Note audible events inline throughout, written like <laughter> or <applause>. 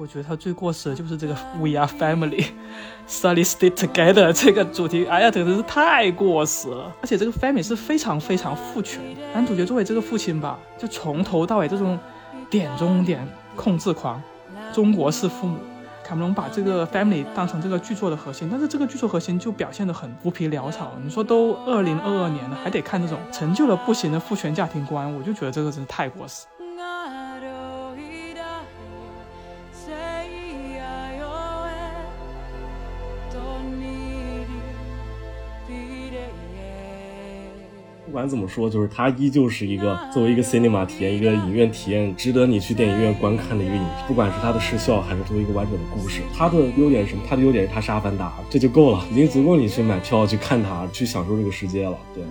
我觉得它最过时的就是这个 We Are Family, <laughs> Study Stay Together 这个主题，哎呀，真的是太过时了。而且这个 Family 是非常非常父权，男主角作为这个父亲吧，就从头到尾这种点中点控制狂，中国式父母。卡梅隆把这个 family 当成这个剧作的核心，但是这个剧作核心就表现得很浮皮潦草。你说都二零二二年了，还得看这种成就了不行的父权家庭观，我就觉得这个真是太过时。不管怎么说，就是它依旧是一个作为一个 cinema 体验，一个影院体验，值得你去电影院观看的一个影。不管是它的视效，还是作为一个完整的故事，它的优点是什么？它的优点是它是阿凡达，这就够了，已经足够你去买票去看它，去享受这个世界了。对。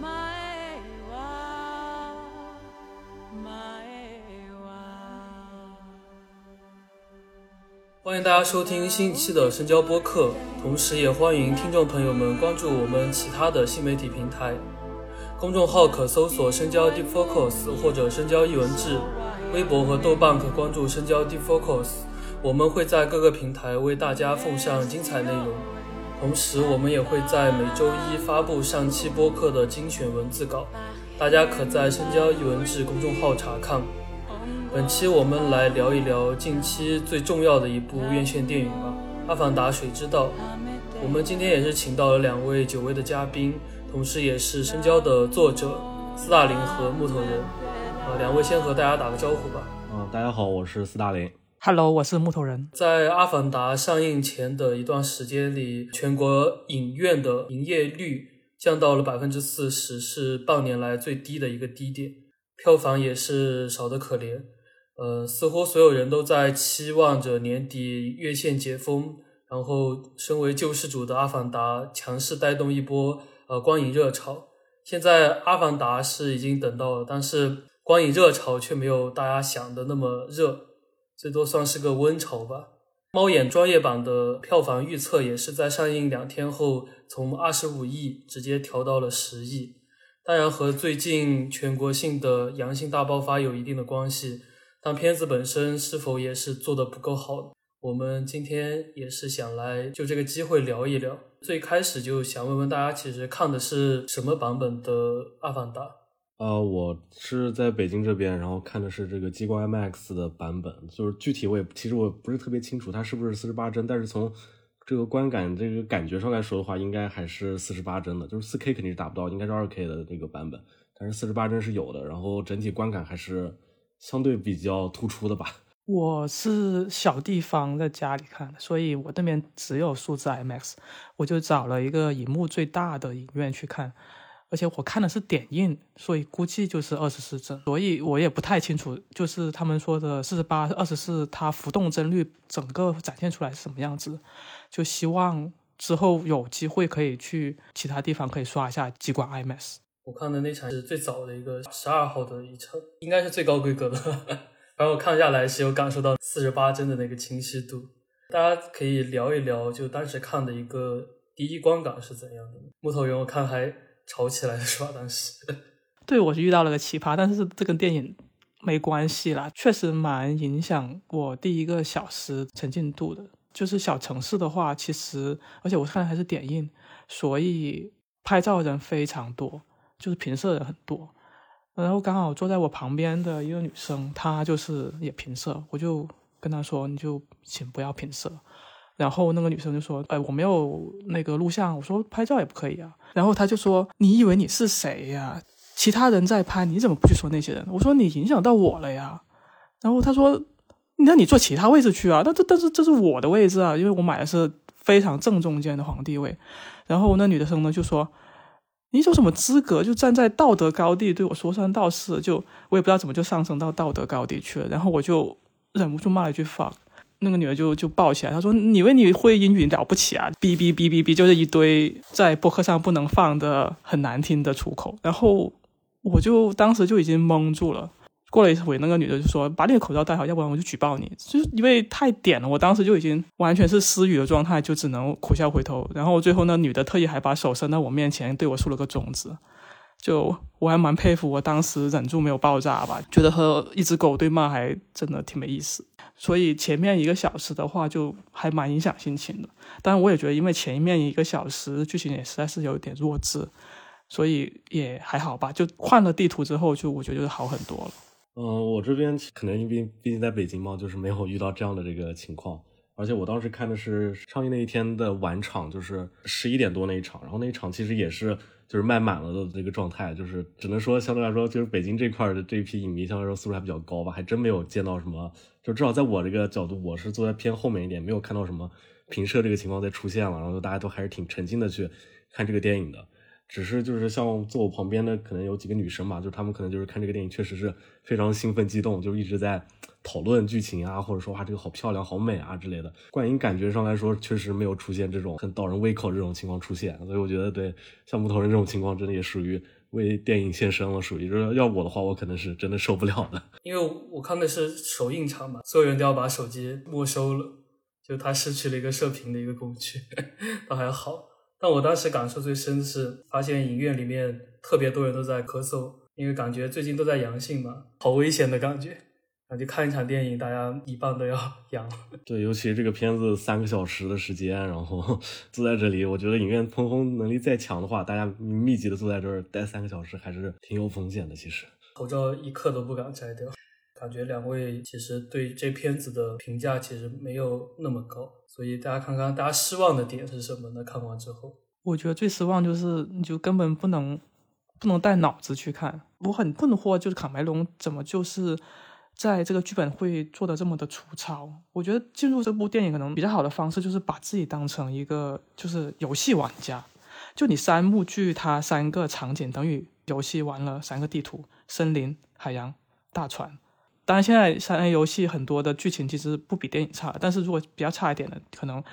欢迎大家收听新一期的深交播客，同时也欢迎听众朋友们关注我们其他的新媒体平台。公众号可搜索“深交 Deep Focus” 或者“深交译文志”，微博和豆瓣可关注“深交 Deep Focus”。我们会在各个平台为大家奉上精彩内容，同时我们也会在每周一发布上期播客的精选文字稿，大家可在“深交译文志”公众号查看。本期我们来聊一聊近期最重要的一部院线电影吧，《阿凡达：水之道》。我们今天也是请到了两位久违的嘉宾。同时，也是深交的作者斯大林和木头人，呃，两位先和大家打个招呼吧。嗯，大家好，我是斯大林。Hello，我是木头人。在《阿凡达》上映前的一段时间里，全国影院的营业率降到了百分之四十，是半年来最低的一个低点，票房也是少得可怜。呃，似乎所有人都在期望着年底院线解封，然后身为救世主的《阿凡达》强势带动一波。呃，光影热潮，现在《阿凡达》是已经等到了，但是光影热潮却没有大家想的那么热，最多算是个温潮吧。猫眼专业版的票房预测也是在上映两天后，从二十五亿直接调到了十亿，当然和最近全国性的阳性大爆发有一定的关系，但片子本身是否也是做的不够好？我们今天也是想来就这个机会聊一聊。最开始就想问问大家，其实看的是什么版本的《阿凡达》？呃，我是在北京这边，然后看的是这个激光 max 的版本。就是具体我也其实我不是特别清楚它是不是四十八帧，但是从这个观感这个感觉上来说的话，应该还是四十八帧的。就是四 K 肯定是达不到，应该是二 K 的这个版本，但是四十八帧是有的。然后整体观感还是相对比较突出的吧。我是小地方在家里看的，所以我那边只有数字 IMAX，我就找了一个荧幕最大的影院去看，而且我看的是点映，所以估计就是二十四帧，所以我也不太清楚，就是他们说的四十八、二十四，它浮动帧率整个展现出来是什么样子，就希望之后有机会可以去其他地方可以刷一下激光 IMAX。我看的那场是最早的一个十二号的一场，应该是最高规格的。然后看下来是有感受到四十八帧的那个清晰度，大家可以聊一聊，就当时看的一个第一观感是怎样的？木头人我看还吵起来了是吧？当时，<laughs> 对我是遇到了个奇葩，但是这跟电影没关系啦，确实蛮影响我第一个小时沉浸度的。就是小城市的话，其实而且我看的还是点映，所以拍照人非常多，就是平射人很多。然后刚好坐在我旁边的一个女生，她就是也平射，我就跟她说：“你就请不要平射。”然后那个女生就说：“哎，我没有那个录像。”我说：“拍照也不可以啊。”然后她就说：“你以为你是谁呀？其他人在拍，你怎么不去说那些人？”我说：“你影响到我了呀。”然后她说：“那你坐其他位置去啊。”那这但是这是我的位置啊，因为我买的是非常正中间的皇帝位。然后那女的生呢就说。你有什么资格就站在道德高地对我说三道四？就我也不知道怎么就上升到道德高地去了。然后我就忍不住骂了一句 fuck，那个女的就就抱起来，她说：“你为你会英语了不起啊？”哔哔哔哔哔，就是一堆在博客上不能放的很难听的出口。然后我就当时就已经懵住了。过了一会，那个女的就说：“把你的口罩戴好，要不然我就举报你。”就是因为太点了，我当时就已经完全是失语的状态，就只能苦笑回头。然后最后那女的特意还把手伸到我面前，对我竖了个中指。就我还蛮佩服我当时忍住没有爆炸吧，觉得和一只狗对骂还真的挺没意思。所以前面一个小时的话就还蛮影响心情的。但我也觉得，因为前面一个小时剧情也实在是有点弱智，所以也还好吧。就换了地图之后，就我觉得就好很多了。嗯，我这边可能因为毕竟在北京嘛，就是没有遇到这样的这个情况。而且我当时看的是上映那一天的晚场，就是十一点多那一场，然后那一场其实也是就是卖满了的这个状态，就是只能说相对来说，就是北京这块的这一批影迷相对来说素质还比较高吧，还真没有见到什么，就至少在我这个角度，我是坐在偏后面一点，没有看到什么平射这个情况再出现了，然后大家都还是挺沉浸的去看这个电影的。只是就是像坐我旁边的可能有几个女生嘛，就她们可能就是看这个电影确实是非常兴奋激动，就一直在讨论剧情啊，或者说哇这个好漂亮、好美啊之类的。观影感觉上来说，确实没有出现这种很倒人胃口这种情况出现，所以我觉得对像木头人这种情况，真的也属于为电影献身了，属于就是要我的话，我可能是真的受不了的。因为我看的是首映场嘛，所有人都要把手机没收了，就他失去了一个射频的一个工具，<laughs> 倒还好。但我当时感受最深的是，发现影院里面特别多人都在咳嗽，因为感觉最近都在阳性嘛，好危险的感觉。感觉看一场电影，大家一半都要阳。<laughs> 对，尤其这个片子三个小时的时间，然后 <laughs> 坐在这里，我觉得影院通风能力再强的话，大家密集的坐在这儿待三个小时，还是挺有风险的。其实口罩一刻都不敢摘掉。感觉两位其实对这片子的评价其实没有那么高，所以大家看看大家失望的点是什么呢？看完之后，我觉得最失望就是你就根本不能不能带脑子去看，我很困惑，就是卡梅隆怎么就是在这个剧本会做的这么的粗糙？我觉得进入这部电影可能比较好的方式就是把自己当成一个就是游戏玩家，就你三幕剧它三个场景等于游戏玩了三个地图：森林、海洋、大船。当然，现在三 A 游戏很多的剧情其实不比电影差，但是如果比较差一点的，可能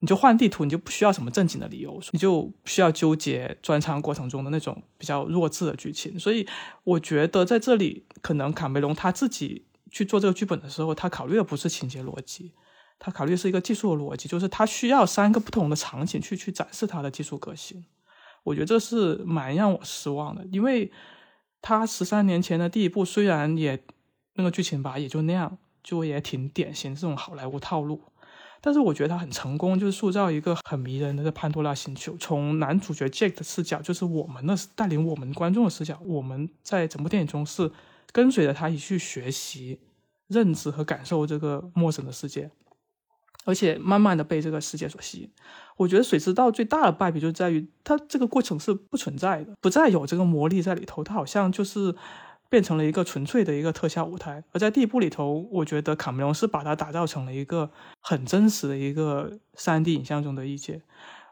你就换地图，你就不需要什么正经的理由，你就需要纠结专场过程中的那种比较弱智的剧情。所以我觉得在这里，可能卡梅隆他自己去做这个剧本的时候，他考虑的不是情节逻辑，他考虑是一个技术逻辑，就是他需要三个不同的场景去去展示他的技术革新。我觉得这是蛮让我失望的，因为他十三年前的第一部虽然也。那个剧情吧，也就那样，就也挺典型这种好莱坞套路。但是我觉得他很成功，就是塑造一个很迷人的潘多拉星球。从男主角 Jack 的视角，就是我们的带领我们观众的视角，我们在整部电影中是跟随着他一去学习、认知和感受这个陌生的世界，而且慢慢的被这个世界所吸引。我觉得水之道最大的败笔就在于，它这个过程是不存在的，不再有这个魔力在里头，它好像就是。变成了一个纯粹的一个特效舞台，而在第一部里头，我觉得卡梅隆是把它打造成了一个很真实的一个三 D 影像中的一界。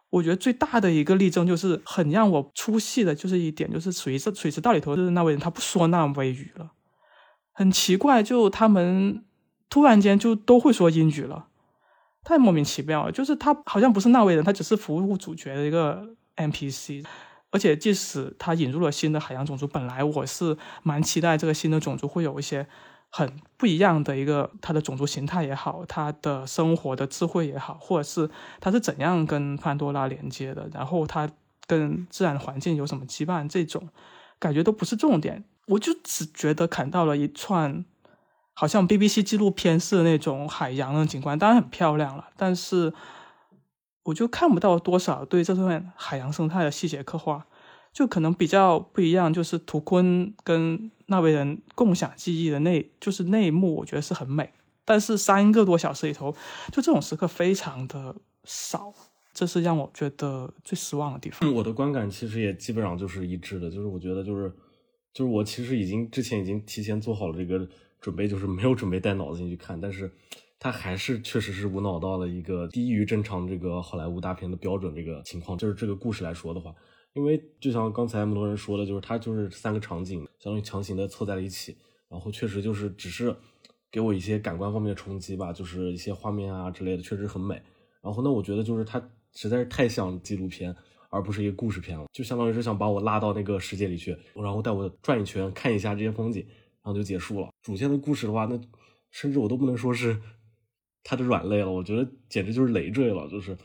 我觉得最大的一个例证就是很让我出戏的，就是一点就是水之水池道里头就是那位人他不说那位语了，很奇怪，就他们突然间就都会说英语了，太莫名其妙了。就是他好像不是那位人，他只是服务主角的一个 NPC。而且，即使他引入了新的海洋种族，本来我是蛮期待这个新的种族会有一些很不一样的一个它的种族形态也好，它的生活的智慧也好，或者是它是怎样跟潘多拉连接的，然后它跟自然环境有什么羁绊，这种感觉都不是重点。我就只觉得看到了一串好像 BBC 纪录片式的那种海洋的景观，当然很漂亮了，但是。我就看不到多少对这段海洋生态的细节刻画，就可能比较不一样。就是图坤跟那位人共享记忆的那，就是那一幕，我觉得是很美。但是三个多小时里头，就这种时刻非常的少，这是让我觉得最失望的地方。我的观感其实也基本上就是一致的，就是我觉得就是就是我其实已经之前已经提前做好了这个准备，就是没有准备带脑子进去看，但是。他还是确实是无脑到了一个低于正常这个好莱坞大片的标准这个情况，就是这个故事来说的话，因为就像刚才那么多人说的，就是他就是三个场景相当于强行的凑在了一起，然后确实就是只是给我一些感官方面的冲击吧，就是一些画面啊之类的确实很美。然后那，我觉得就是它实在是太像纪录片，而不是一个故事片了，就相当于是想把我拉到那个世界里去，然后带我转一圈看一下这些风景，然后就结束了。主线的故事的话，那甚至我都不能说是。他的软肋了，我觉得简直就是累赘了，就是，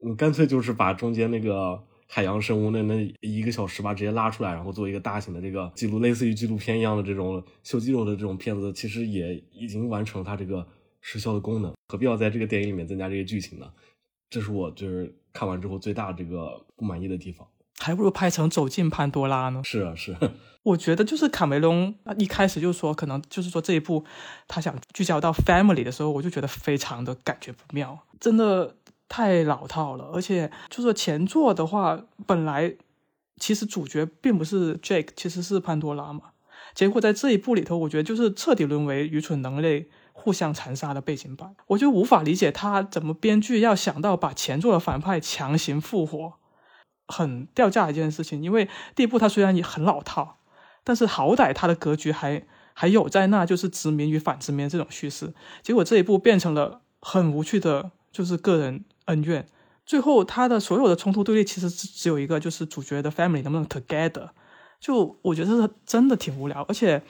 你干脆就是把中间那个海洋生物那那一个小时吧，直接拉出来，然后做一个大型的这个记录，类似于纪录片一样的这种秀肌肉的这种片子，其实也已经完成它这个时效的功能，何必要在这个电影里面增加这些剧情呢？这是我就是看完之后最大这个不满意的地方。还不如拍成《走进潘多拉》呢。是啊，是。我觉得就是卡梅隆一开始就说，可能就是说这一部他想聚焦到 family 的时候，我就觉得非常的感觉不妙，真的。太老套了，而且就说前作的话，本来其实主角并不是 Jake，其实是潘多拉嘛。结果在这一部里头，我觉得就是彻底沦为愚蠢人类互相残杀的背景板。我就无法理解他怎么编剧要想到把前作的反派强行复活，很掉价的一件事情。因为第一部它虽然也很老套，但是好歹它的格局还还有在那，就是殖民与反殖民这种叙事。结果这一部变成了很无趣的，就是个人。恩怨，最后他的所有的冲突对立其实只只有一个，就是主角的 family 能不能 together。就我觉得是真的挺无聊，而且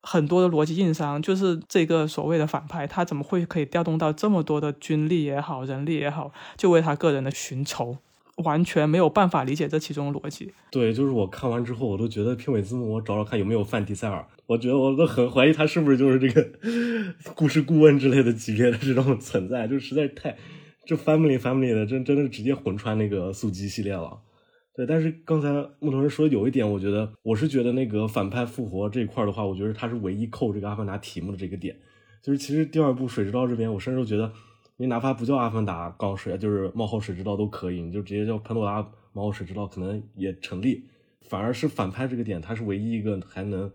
很多的逻辑硬伤，就是这个所谓的反派，他怎么会可以调动到这么多的军力也好，人力也好，就为他个人的寻仇，完全没有办法理解这其中的逻辑。对，就是我看完之后，我都觉得片尾字幕我找找看有没有范迪塞尔，我觉得我都很怀疑他是不是就是这个 <laughs> 故事顾问之类的级别的这种存在，就实在太。这 family family 的真真的直接混穿那个速激系列了，对。但是刚才木头人说有一点，我觉得我是觉得那个反派复活这一块的话，我觉得他是唯一扣这个阿凡达题目的这个点。就是其实第二部水之道这边，我甚至觉得你哪怕不叫阿凡达钢水，就是冒号水之道都可以，你就直接叫潘多拉冒号水之道可能也成立。反而是反派这个点，它是唯一一个还能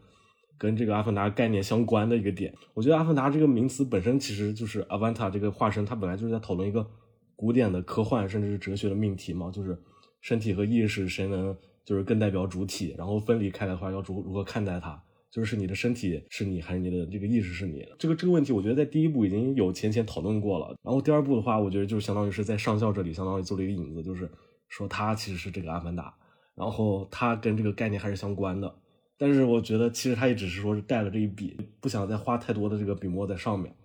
跟这个阿凡达概念相关的一个点。我觉得阿凡达这个名词本身其实就是阿凡达这个化身，它本来就是在讨论一个。古典的科幻甚至是哲学的命题嘛，就是身体和意识谁能就是更代表主体，然后分离开来的话要如如何看待它？就是你的身体是你还是你的这个意识是你？这个这个问题我觉得在第一部已经有浅浅讨论过了。然后第二部的话，我觉得就相当于是在上校这里相当于做了一个引子，就是说他其实是这个阿凡达，然后他跟这个概念还是相关的。但是我觉得其实他也只是说是带了这一笔，不想再花太多的这个笔墨在上面。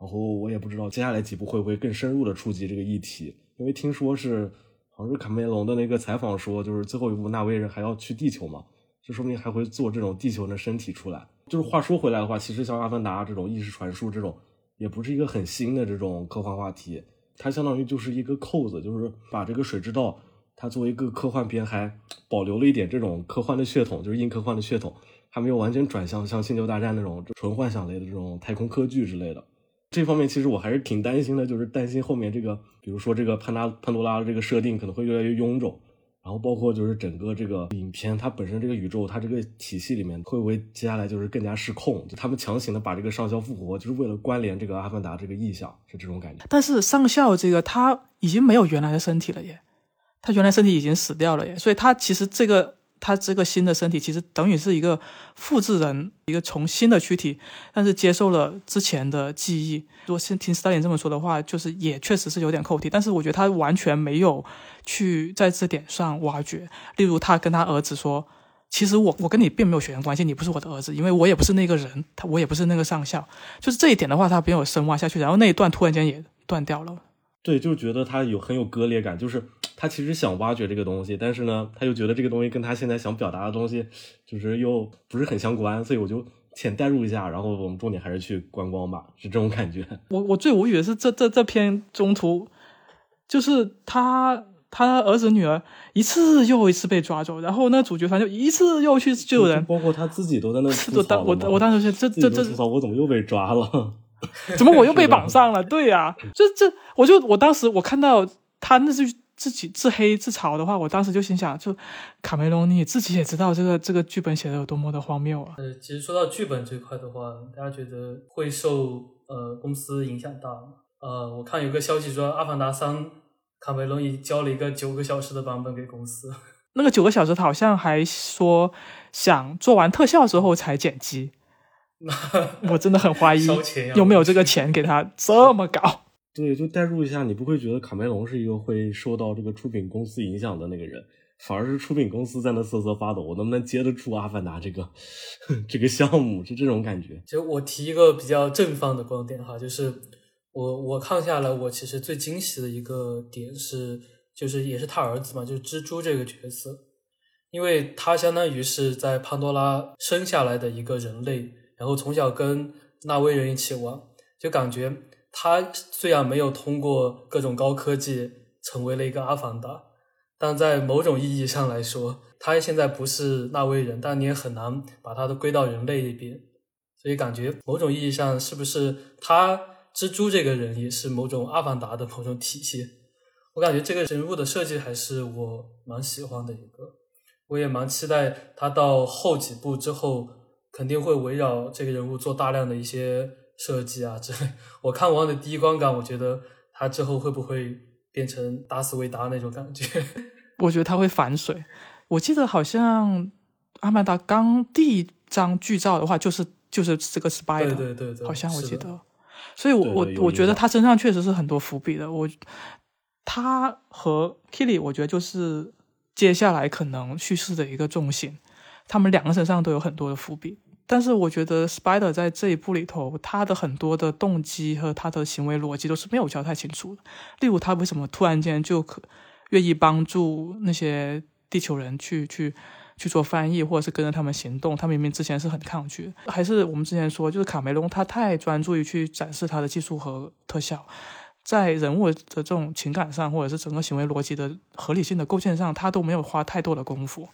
然后我也不知道接下来几部会不会更深入的触及这个议题，因为听说是好像是卡梅隆的那个采访说，就是最后一部纳威人还要去地球嘛，这说明还会做这种地球的身体出来。就是话说回来的话，其实像阿凡达这种意识传输这种，也不是一个很新的这种科幻话题，它相当于就是一个扣子，就是把这个水之道它作为一个科幻片还保留了一点这种科幻的血统，就是硬科幻的血统，还没有完全转向像星球大战那种纯幻想类的这种太空科剧之类的。这方面其实我还是挺担心的，就是担心后面这个，比如说这个潘达潘多拉的这个设定可能会越来越臃肿，然后包括就是整个这个影片它本身这个宇宙它这个体系里面会不会接下来就是更加失控？就他们强行的把这个上校复活，就是为了关联这个阿凡达这个意象，是这种感觉。但是上校这个他已经没有原来的身体了耶，他原来身体已经死掉了耶，所以他其实这个。他这个新的身体其实等于是一个复制人，一个从新的躯体，但是接受了之前的记忆。如果听斯大林这么说的话，就是也确实是有点扣题。但是我觉得他完全没有去在这点上挖掘。例如，他跟他儿子说：“其实我我跟你并没有血缘关系，你不是我的儿子，因为我也不是那个人，他我也不是那个上校。”就是这一点的话，他没有深挖下去。然后那一段突然间也断掉了。对，就觉得他有很有割裂感，就是他其实想挖掘这个东西，但是呢，他又觉得这个东西跟他现在想表达的东西，就是又不是很相关，所以我就浅代入一下，然后我们重点还是去观光吧，是这种感觉。我我最无语的是这这这篇中途，就是他他儿子女儿一次又一次被抓走，然后那主角团就一次又去救人，包括他自己都在那 <laughs> 吐槽。我我当时这这这吐槽，我怎么又被抓了？<laughs> 怎么我又被绑上了？对呀，就这，我就我当时我看到他那句自己自黑自嘲的话，我当时就心想，就卡梅隆你自己也知道这个这个剧本写的有多么的荒谬啊。呃，其实说到剧本这块的话，大家觉得会受呃公司影响大吗？呃，我看有个消息说，《阿凡达三》卡梅隆已交了一个九个小时的版本给公司。<laughs> 那个九个小时，他好像还说想做完特效之后才剪辑。<laughs> 我真的很怀疑有没有这个钱给他这么搞。对，就代入一下，你不会觉得卡梅隆是一个会受到这个出品公司影响的那个人，反而是出品公司在那瑟瑟发抖，我能不能接得住《阿凡达》这个 <laughs> 这个项目？是这种感觉。其实我提一个比较正方的观点哈，就是我我看下来，我其实最惊喜的一个点是，就是也是他儿子嘛，就是蜘蛛这个角色，因为他相当于是在潘多拉生下来的一个人类，然后从小跟纳威人一起玩，就感觉他虽然没有通过各种高科技成为了一个阿凡达，但在某种意义上来说，他现在不是纳威人，但你也很难把他的归到人类一边，所以感觉某种意义上是不是他蜘蛛这个人也是某种阿凡达的某种体现？我感觉这个人物的设计还是我蛮喜欢的一个，我也蛮期待他到后几部之后肯定会围绕这个人物做大量的一些设计啊之类。我看完的第一观感，我觉得他之后会不会变成达斯维达那种感觉？<laughs> 我觉得他会反水。我记得好像阿曼达刚第一张剧照的话，就是就是这个 spy 对对对对，好像我记得。所以我，我我觉得他身上确实是很多伏笔的。我他和 Killy，我觉得就是接下来可能叙事的一个重心，他们两个身上都有很多的伏笔。但是我觉得 Spider 在这一部里头，他的很多的动机和他的行为逻辑都是没有交代清楚的。例如，他为什么突然间就可愿意帮助那些地球人去去去做翻译，或者是跟着他们行动？他明明之前是很抗拒。还是我们之前说，就是卡梅隆他太专注于去展示他的技术和特效，在人物的这种情感上，或者是整个行为逻辑的合理性的构建上，他都没有花太多的功夫。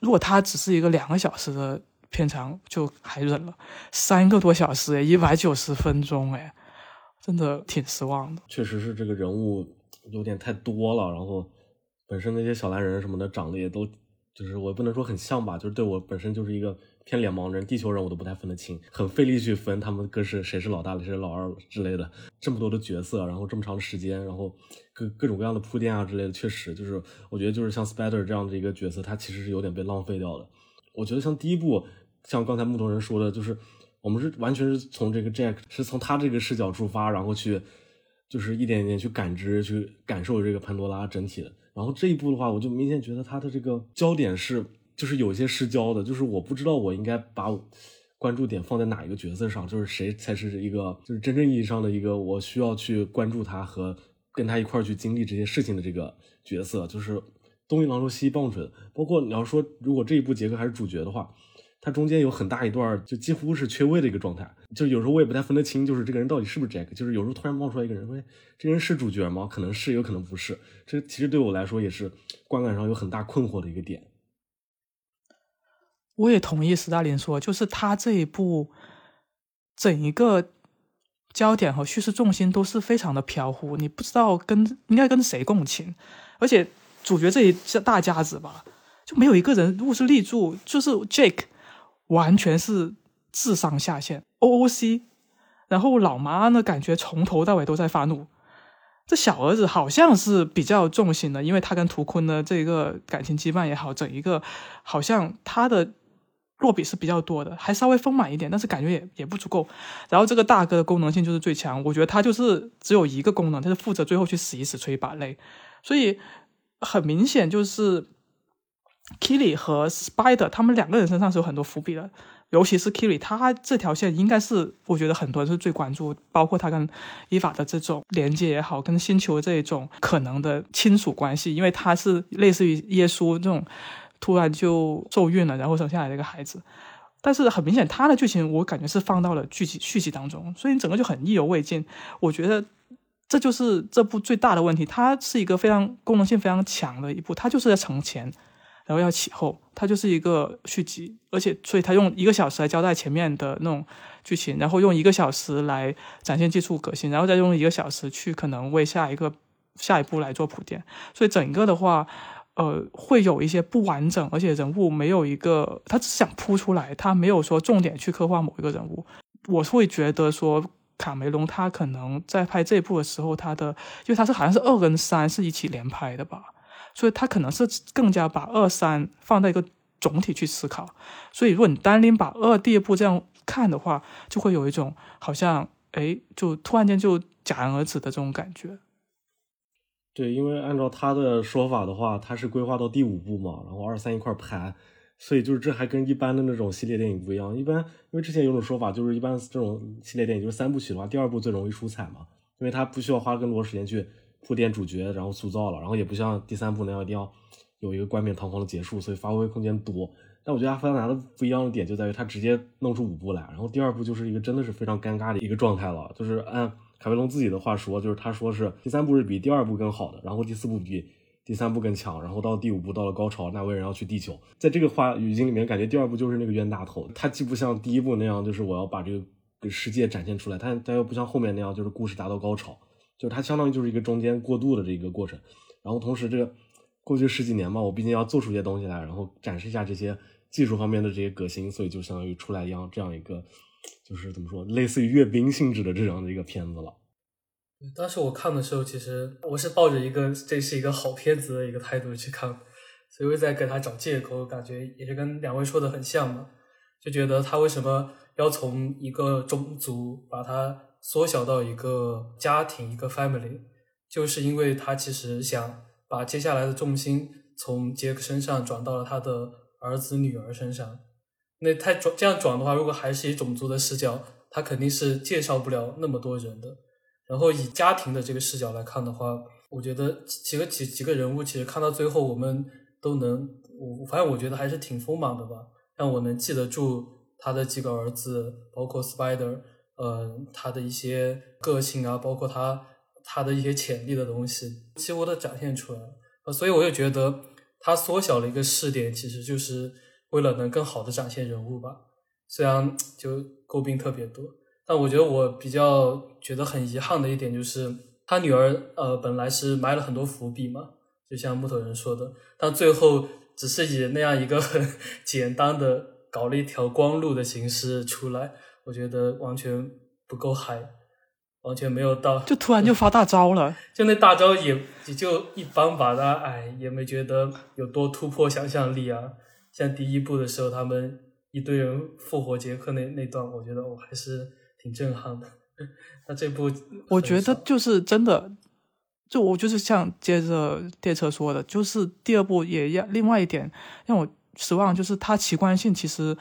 如果他只是一个两个小时的片长，就还忍了，三个多小时，哎，一百九十分钟，哎，真的挺失望的。确实是这个人物有点太多了，然后本身那些小蓝人什么的长得也都，就是我不能说很像吧，就是对我本身就是一个偏脸盲人，地球人我都不太分得清，很费力去分他们各是谁是老大，谁是老二之类的。这么多的角色，然后这么长的时间，然后各各种各样的铺垫啊之类的，确实就是我觉得就是像 Spider 这样的一个角色，他其实是有点被浪费掉的。我觉得像第一部，像刚才木头人说的，就是我们是完全是从这个 Jack 是从他这个视角出发，然后去就是一点一点去感知、去感受这个潘多拉整体的。然后这一部的话，我就明显觉得他的这个焦点是就是有一些失焦的，就是我不知道我应该把关注点放在哪一个角色上，就是谁才是一个就是真正意义上的一个我需要去关注他和跟他一块儿去经历这些事情的这个角色，就是东一榔头西一棒槌。包括你要说，如果这一部杰克还是主角的话，他中间有很大一段就几乎是缺位的一个状态，就有时候我也不太分得清，就是这个人到底是不是 Jack，就是有时候突然冒出来一个人，说哎这人是主角吗？可能是，有可能不是。这其实对我来说也是观感上有很大困惑的一个点。我也同意斯大林说，就是他这一部整一个焦点和叙事重心都是非常的飘忽，你不知道跟应该跟谁共情，而且主角这一大家子吧，就没有一个人物是立柱，就是 Jake 完全是智商下线，OOC，然后老妈呢感觉从头到尾都在发怒。这小儿子好像是比较重心的，因为他跟图坤的这个感情羁绊也好，整一个好像他的落笔是比较多的，还稍微丰满一点，但是感觉也也不足够。然后这个大哥的功能性就是最强，我觉得他就是只有一个功能，他是负责最后去死一死、吹一把泪，所以很明显就是 Killy 和 Spider 他们两个人身上是有很多伏笔的。尤其是 Kiri，他这条线应该是我觉得很多人是最关注，包括他跟伊法的这种连接也好，跟星球这种可能的亲属关系，因为他是类似于耶稣这种突然就受孕了，然后生下来的一个孩子。但是很明显，他的剧情我感觉是放到了剧集续集当中，所以你整个就很意犹未尽。我觉得这就是这部最大的问题，它是一个非常功能性非常强的一部，它就是在承前。然后要起后，它就是一个续集，而且所以他用一个小时来交代前面的那种剧情，然后用一个小时来展现技术革新，然后再用一个小时去可能为下一个下一步来做铺垫，所以整个的话，呃，会有一些不完整，而且人物没有一个，他只想铺出来，他没有说重点去刻画某一个人物，我会觉得说卡梅隆他可能在拍这部的时候，他的因为他是好像是二跟三是一起连拍的吧。所以他可能是更加把二三放在一个总体去思考，所以如果你单拎把二第二部这样看的话，就会有一种好像哎，就突然间就戛然而止的这种感觉。对，因为按照他的说法的话，他是规划到第五部嘛，然后二三一块拍，所以就是这还跟一般的那种系列电影不一样。一般因为之前有种说法，就是一般这种系列电影就是三部曲的话，第二部最容易出彩嘛，因为他不需要花更多时间去。铺垫主角，然后塑造了，然后也不像第三部那样一定要有一个冠冕堂皇的结束，所以发挥空间多。但我觉得《阿凡达》的不一样的点就在于它直接弄出五部来，然后第二部就是一个真的是非常尴尬的一个状态了。就是按卡梅隆自己的话说，就是他说是第三部是比第二部更好的，然后第四部比第三部更强，然后到第五部到了高潮，纳威人要去地球。在这个话语境里面，感觉第二部就是那个冤大头，它既不像第一部那样，就是我要把这个世界展现出来，它它又不像后面那样，就是故事达到高潮，就它相当于就是一个中间过渡的这一个过程。然后同时这个过去十几年嘛，我毕竟要做出一些东西来，然后展示一下这些。技术方面的这些革新，所以就相当于出来一样这样一个，就是怎么说，类似于阅兵性质的这样的一个片子了。当时我看的时候，其实我是抱着一个这是一个好片子的一个态度去看，所以我在给他找借口，感觉也是跟两位说的很像嘛，就觉得他为什么要从一个种族把它缩小到一个家庭一个 family，就是因为他其实想把接下来的重心从杰克身上转到了他的。儿子女儿身上，那太转这样转的话，如果还是以种族的视角，他肯定是介绍不了那么多人的。然后以家庭的这个视角来看的话，我觉得几个几几个人物，其实看到最后，我们都能，我反正我觉得还是挺丰满的吧。让我能记得住他的几个儿子，包括 Spider，呃，他的一些个性啊，包括他他的一些潜力的东西，几乎都展现出来了。所以我就觉得。他缩小了一个试点，其实就是为了能更好的展现人物吧。虽然就诟病特别多，但我觉得我比较觉得很遗憾的一点就是，他女儿呃本来是埋了很多伏笔嘛，就像木头人说的，但最后只是以那样一个很 <laughs> 简单的搞了一条光路的形式出来，我觉得完全不够嗨。完全没有到，就突然就发大招了，<laughs> 就那大招也也就一般吧，他哎也没觉得有多突破想象力啊。像第一部的时候，他们一堆人复活杰克那那段，我觉得我还是挺震撼的。那这部我觉得就是真的，就我就是像接着列车说的，就是第二部也要另外一点让我失望，就是它奇观性其实。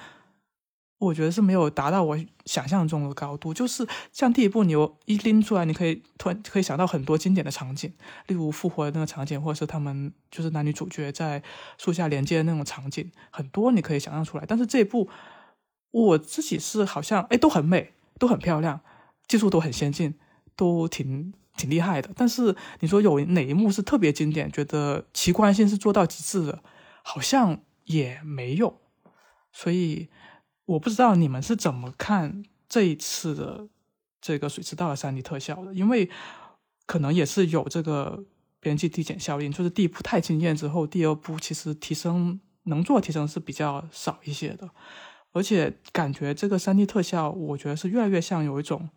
我觉得是没有达到我想象中的高度，就是像第一部，你一拎出来，你可以突然可以想到很多经典的场景，例如复活的那个场景，或者是他们就是男女主角在树下连接的那种场景，很多你可以想象出来。但是这一部，我自己是好像哎都很美，都很漂亮，技术都很先进，都挺挺厉害的。但是你说有哪一幕是特别经典，觉得奇观性是做到极致的，好像也没有，所以。我不知道你们是怎么看这一次的这个水之道的三 D 特效的，因为可能也是有这个边际递减效应，就是第一部太惊艳之后，第二部其实提升能做提升是比较少一些的，而且感觉这个三 D 特效，我觉得是越来越像有一种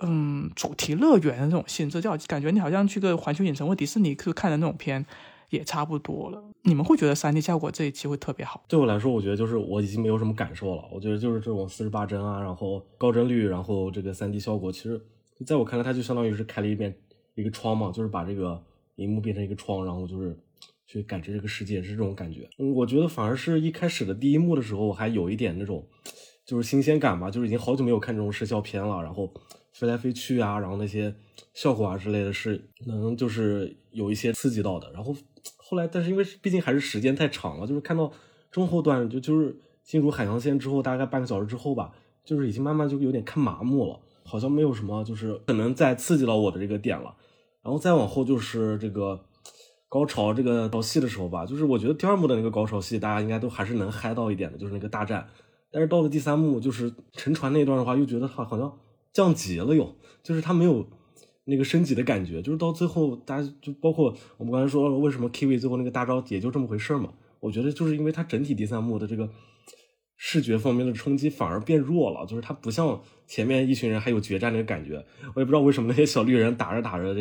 嗯主题乐园的那种性质，就感觉你好像去个环球影城或迪士尼去看的那种片。也差不多了。你们会觉得三 D 效果这一期会特别好？对我来说，我觉得就是我已经没有什么感受了。我觉得就是这种四十八帧啊，然后高帧率，然后这个三 D 效果，其实在我看来，它就相当于是开了一遍一个窗嘛，就是把这个荧幕变成一个窗，然后就是去感知这个世界，是这种感觉。嗯，我觉得反而是一开始的第一幕的时候，我还有一点那种就是新鲜感吧，就是已经好久没有看这种视效片了，然后飞来飞去啊，然后那些效果啊之类的，是能就是有一些刺激到的，然后。后来，但是因为毕竟还是时间太长了，就是看到中后段就就是进入海洋线之后，大概半个小时之后吧，就是已经慢慢就有点看麻木了，好像没有什么就是可能再刺激到我的这个点了。然后再往后就是这个高潮这个到戏的时候吧，就是我觉得第二幕的那个高潮戏，大家应该都还是能嗨到一点的，就是那个大战。但是到了第三幕，就是沉船那段的话，又觉得它好像降级了，又就是它没有。那个升级的感觉，就是到最后，大家就包括我们刚才说，为什么 Kiwi 最后那个大招也就这么回事嘛？我觉得就是因为它整体第三幕的这个视觉方面的冲击反而变弱了，就是它不像前面一群人还有决战那个感觉。我也不知道为什么那些小绿人打着打着，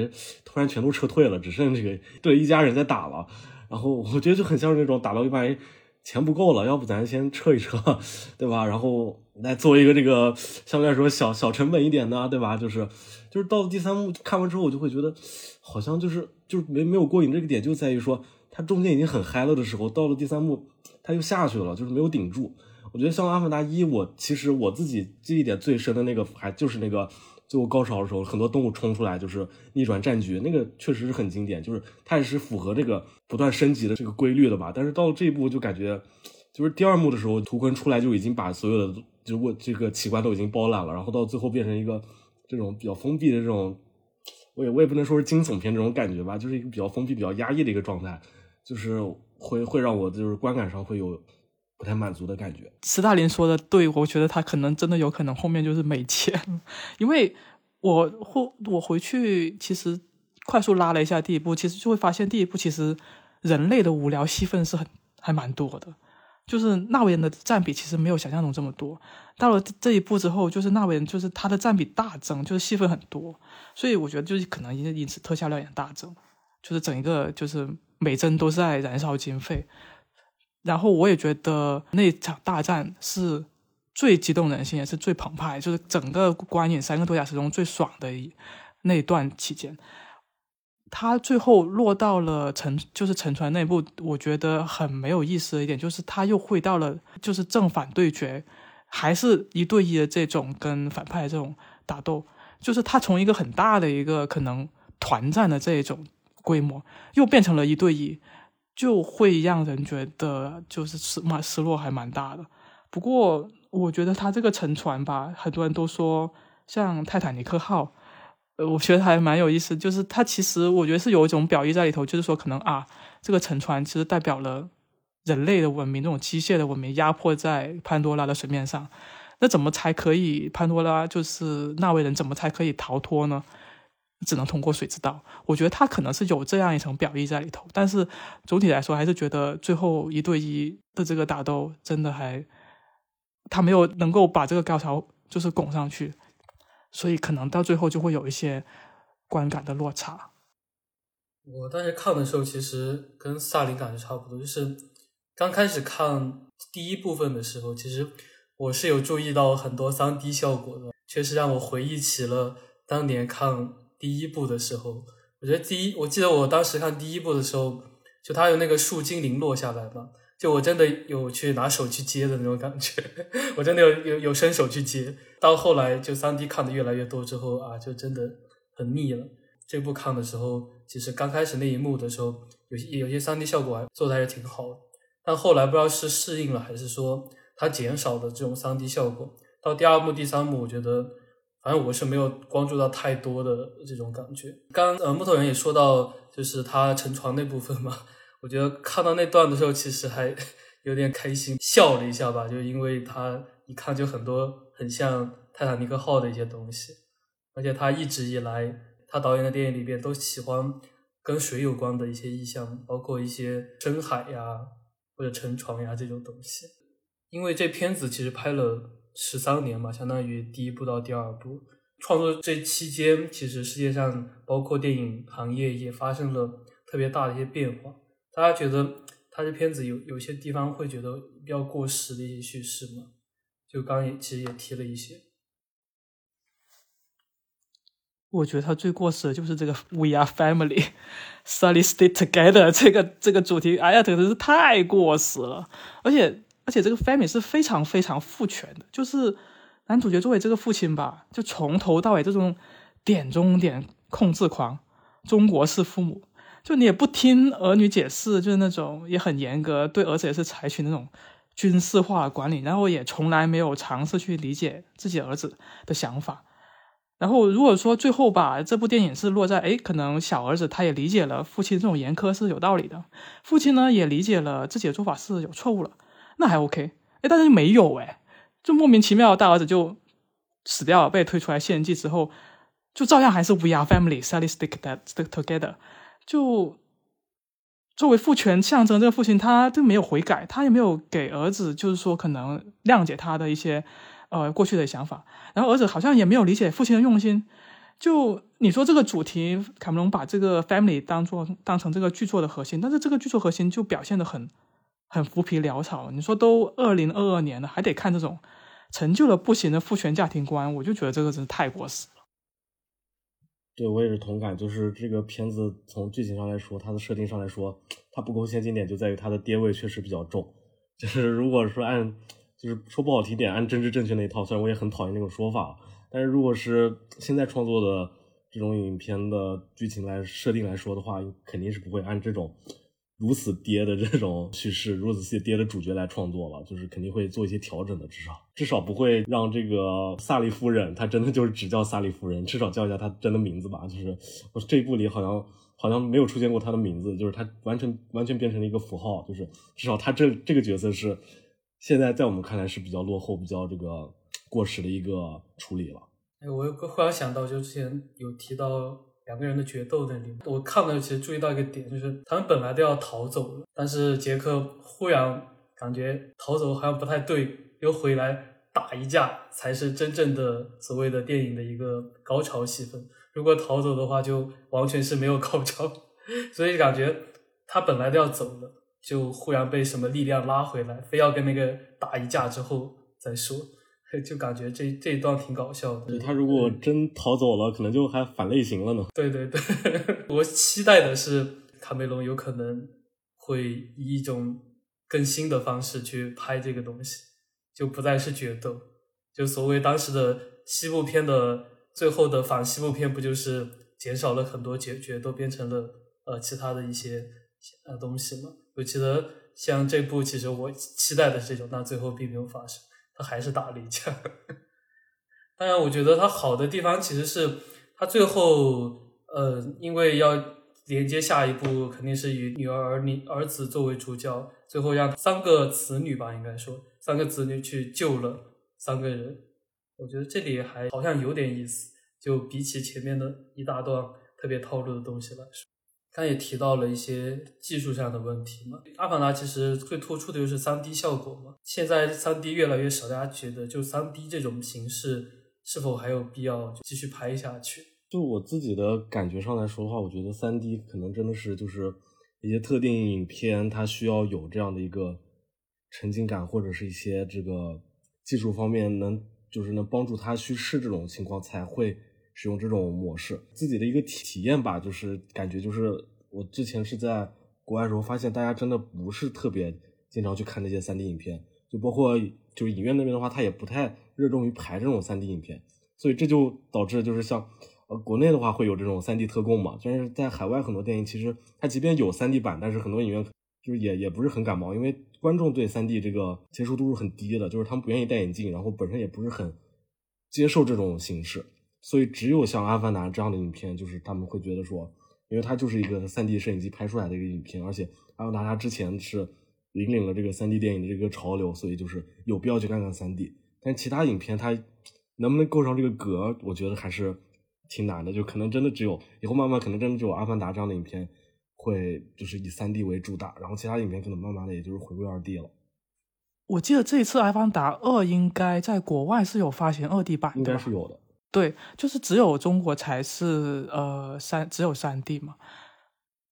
突然全都撤退了，只剩这个对一家人在打了。然后我觉得就很像是那种打到一半，钱不够了，要不咱先撤一撤，<laughs> 对吧？然后来做一个这个相对来说小小成本一点的，对吧？就是。就是到了第三幕看完之后，我就会觉得，好像就是就是没没有过瘾。这个点就在于说，它中间已经很嗨了的时候，到了第三幕，它又下去了，就是没有顶住。我觉得像《阿凡达一》，我其实我自己记忆点最深的那个，还就是那个最后高潮的时候，很多动物冲出来就是逆转战局，那个确实是很经典，就是它也是符合这个不断升级的这个规律的吧。但是到了这一步就感觉，就是第二幕的时候，图坤出来就已经把所有的就我这个奇观都已经包揽了，然后到最后变成一个这种比较封闭的这种，我也我也不能说是惊悚片这种感觉吧，就是一个比较封闭、比较压抑的一个状态，就是会会让我就是观感上会有。不太满足的感觉。斯大林说的对，我觉得他可能真的有可能后面就是没钱，<laughs> 因为我后我回去其实快速拉了一下第一部，其实就会发现第一部其实人类的无聊戏份是很还蛮多的，就是纳维人的占比其实没有想象中这么多。到了这一步之后，就是纳维人就是他的占比大增，就是戏份很多，所以我觉得就是可能因因此特效料也大增，就是整一个就是每帧都在燃烧经费。然后我也觉得那场大战是最激动人心，也是最澎湃，就是整个观影三个多小时中最爽的一那段期间。他最后落到了沉，就是沉船那部，我觉得很没有意思的一点，就是他又回到了就是正反对决，还是一对一的这种跟反派这种打斗，就是他从一个很大的一个可能团战的这种规模，又变成了一对一。就会让人觉得就是失蛮失落还蛮大的。不过我觉得他这个沉船吧，很多人都说像泰坦尼克号，呃，我觉得还蛮有意思。就是它其实我觉得是有一种表意在里头，就是说可能啊，这个沉船其实代表了人类的文明，这种机械的文明压迫在潘多拉的水面上。那怎么才可以潘多拉就是那位人怎么才可以逃脱呢？只能通过水知道，我觉得他可能是有这样一层表意在里头，但是总体来说还是觉得最后一对一的这个打斗真的还，他没有能够把这个高潮就是拱上去，所以可能到最后就会有一些观感的落差。我当时看的时候，其实跟萨林感觉差不多，就是刚开始看第一部分的时候，其实我是有注意到很多三 D 效果的，确实让我回忆起了当年看。第一部的时候，我觉得第一，我记得我当时看第一部的时候，就它有那个树精灵落下来嘛，就我真的有去拿手去接的那种感觉，<laughs> 我真的有有有伸手去接。到后来就三 D 看的越来越多之后啊，就真的很腻了。这部看的时候，其实刚开始那一幕的时候，有些有些三 D 效果还做的还是挺好的，但后来不知道是适应了还是说它减少的这种三 D 效果，到第二幕、第三幕，我觉得。反正我是没有关注到太多的这种感觉。刚呃木头人也说到，就是他沉船那部分嘛，我觉得看到那段的时候，其实还 <laughs> 有点开心，笑了一下吧。就因为他一看就很多很像泰坦尼克号的一些东西，而且他一直以来他导演的电影里边都喜欢跟水有关的一些意象，包括一些深海呀或者沉船呀这种东西。因为这片子其实拍了。十三年嘛，相当于第一部到第二部创作这期间，其实世界上包括电影行业也发生了特别大的一些变化。大家觉得他这片子有有些地方会觉得比较过时的一些叙事吗？就刚也其实也提了一些。我觉得他最过时的就是这个 “We are family, solid stay together” 这个这个主题，哎呀，真的是太过时了，而且。而且这个 family 是非常非常父权的，就是男主角作为这个父亲吧，就从头到尾这种点中点控制狂，中国式父母，就你也不听儿女解释，就是那种也很严格，对儿子也是采取那种军事化管理，然后也从来没有尝试去理解自己儿子的想法。然后如果说最后吧，这部电影是落在哎，可能小儿子他也理解了父亲这种严苛是有道理的，父亲呢也理解了自己的做法是有错误了。那还 OK，哎，但是没有哎，就莫名其妙，大儿子就死掉了，被推出来献祭之后，就照样还是 We are family, s a l l y stick that stick together。就作为父权象征，这个父亲他就没有悔改，他也没有给儿子，就是说可能谅解他的一些呃过去的想法，然后儿子好像也没有理解父亲的用心。就你说这个主题，卡梅隆把这个 family 当做当成这个剧作的核心，但是这个剧作核心就表现的很。很浮皮潦草，你说都二零二二年了，还得看这种成就了不行的父权家庭观，我就觉得这个真是太过时了。对我也是同感，就是这个片子从剧情上来说，它的设定上来说，它不够先进点就在于它的爹味确实比较重。就是如果说按就是说不好听点，按政治正确那一套，虽然我也很讨厌那种说法，但是如果是现在创作的这种影片的剧情来设定来说的话，肯定是不会按这种如此爹的这种叙事、如此些爹的主角来创作了，就是肯定会做一些调整的，至少至少不会让这个萨利夫人她真的就是只叫萨利夫人，至少叫一下她真的名字吧。就是我这一部里好像。好像没有出现过她的名字，就是她完全完全变成了一个符号，就是至少她这这个角色是现在在我们看来是比较落后、比较这个过时的一个处理了。哎，我忽然想到，就之前有提到两个人的决斗那里面，我看了其实注意到一个点，就是他们本来都要逃走了，但是杰克忽然感觉逃走好像不太对，又回来打一架，才是真正的所谓的电影的一个高潮戏份。如果逃走的话，就完全是没有 <laughs> 高潮，所以感觉他本来都要走了，就忽然被什么力量拉回来，非要跟那个打一架之后再说，就感觉这这一段挺搞笑的。他如果真逃走了，可能就还反类型了呢。对对对，<laughs> 我期待的是卡梅隆有可能会以一种更新的方式去拍这个东西，就不再是决斗，就所谓当时的西部片的。最后的反西部片不就是减少了很多决决斗，变成了呃其他的一些呃东西吗？我记得像这部，其实我期待的是这种，但最后并没有发生，他还是打了一架。<laughs> 当然，我觉得他好的地方其实是他最后呃，因为要连接下一步，肯定是以女儿儿女儿子作为主角，最后让三个子女吧，应该说三个子女去救了三个人。我觉得这里还好像有点意思，就比起前面的一大段特别套路的东西来说，他也提到了一些技术上的问题嘛。阿凡达其实最突出的就是三 D 效果嘛，现在三 D 越来越少，大家觉得就三 D 这种形式是否还有必要继续拍下去？就我自己的感觉上来说的话，我觉得三 D 可能真的是就是一些特定影片它需要有这样的一个沉浸感，或者是一些这个技术方面能。就是能帮助他去试这种情况，才会使用这种模式。自己的一个体验吧，就是感觉就是我之前是在国外时候发现，大家真的不是特别经常去看那些三 D 影片，就包括就是影院那边的话，他也不太热衷于排这种三 D 影片，所以这就导致就是像呃国内的话会有这种三 D 特供嘛，但是在海外很多电影其实它即便有三 D 版，但是很多影院就是也也不是很感冒，因为。观众对三 D 这个接受度是很低的，就是他们不愿意戴眼镜，然后本身也不是很接受这种形式，所以只有像《阿凡达》这样的影片，就是他们会觉得说，因为它就是一个三 D 摄影机拍出来的一个影片，而且《阿凡达》它之前是引领了这个三 D 电影的这个潮流，所以就是有必要去看看三 D。但其他影片它能不能够上这个格，我觉得还是挺难的，就可能真的只有以后慢慢可能真的只有《阿凡达》这样的影片。会就是以三 D 为主打，然后其他影片可能慢慢的也就是回归二 D 了。我记得这一次《阿凡达二》应该在国外是有发行二 D 版的，应该是有的。对，就是只有中国才是呃三只有三 D 嘛。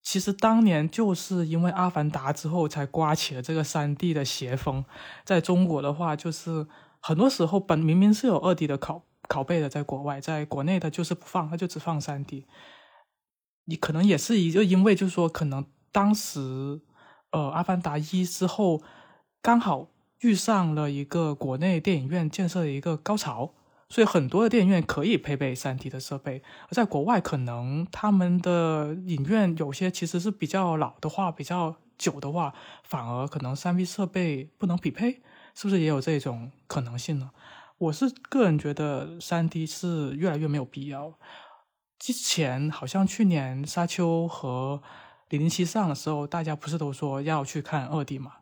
其实当年就是因为《阿凡达》之后才刮起了这个三 D 的邪风，在中国的话，就是很多时候本明明是有二 D 的拷拷贝的，在国外，在国内的就是不放，它就只放三 D。你可能也是一个，因为就是说，可能当时，呃，《阿凡达一》之后，刚好遇上了一个国内电影院建设的一个高潮，所以很多的电影院可以配备三 D 的设备。而在国外，可能他们的影院有些其实是比较老的话，比较久的话，反而可能三 D 设备不能匹配，是不是也有这种可能性呢？我是个人觉得三 D 是越来越没有必要。之前好像去年《沙丘》和《零零七》上的时候，大家不是都说要去看二 D 嘛？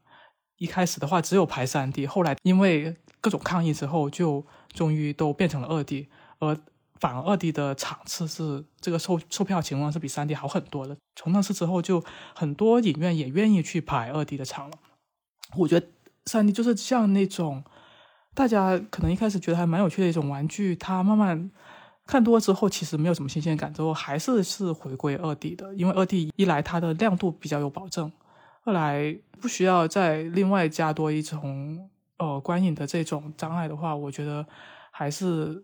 一开始的话只有排三 D，后来因为各种抗议之后，就终于都变成了二 D。而反而二 D 的场次是这个售售票情况是比三 D 好很多的。从那次之后，就很多影院也愿意去排二 D 的场了。我觉得三 D 就是像那种大家可能一开始觉得还蛮有趣的一种玩具，它慢慢。看多之后，其实没有什么新鲜感，之后还是是回归二 D 的，因为二 D 一来它的亮度比较有保证，后来不需要再另外加多一种呃观影的这种障碍的话，我觉得还是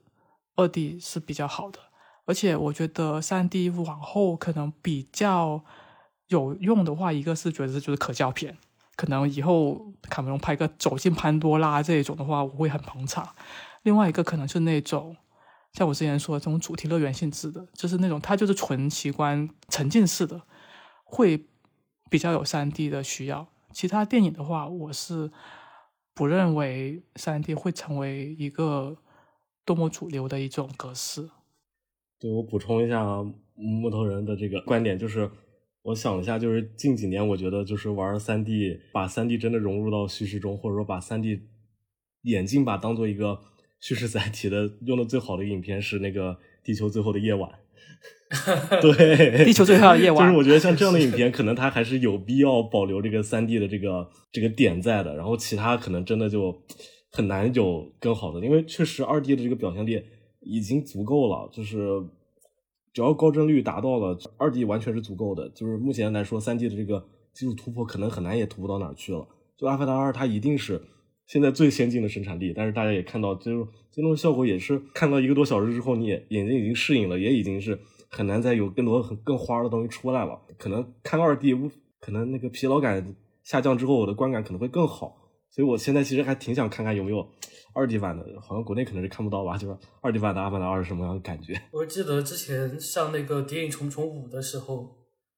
二 D 是比较好的。而且我觉得三 D 往后可能比较有用的话，一个是觉得就是可教片，可能以后卡梅隆拍个走进潘多拉这种的话，我会很捧场。另外一个可能是那种。像我之前说的这种主题乐园性质的，就是那种它就是纯奇观沉浸式的，会比较有三 D 的需要。其他电影的话，我是不认为三 D 会成为一个多么主流的一种格式。对我补充一下木头人的这个观点，就是我想一下，就是近几年我觉得就是玩三 D，把三 D 真的融入到叙事中，或者说把三 D 眼镜把当做一个叙事载体的用的最好的影片是那个《地球最后的夜晚》。<laughs> 对，地球最后的夜晚，就是我觉得像这样的影片，可能它还是有必要保留这个三 D 的这个这个点在的。然后其他可能真的就很难有更好的，因为确实二 D 的这个表现力已经足够了，就是只要高帧率达到了，二 D 完全是足够的。就是目前来说，三 D 的这个技术突破可能很难也突破到哪儿去了。就《阿凡达二》，它一定是现在最先进的生产力，但是大家也看到，就是最终效果也是看到一个多小时之后，你也眼睛已经适应了，也已经是。很难再有更多很更花的东西出来了。可能看二 D，可能那个疲劳感下降之后，我的观感可能会更好。所以我现在其实还挺想看看有没有二 D 版的，好像国内可能是看不到吧？就是二 D 版的《阿凡达二》是什么样的感觉？我记得之前上那个《谍影重重五》的时候，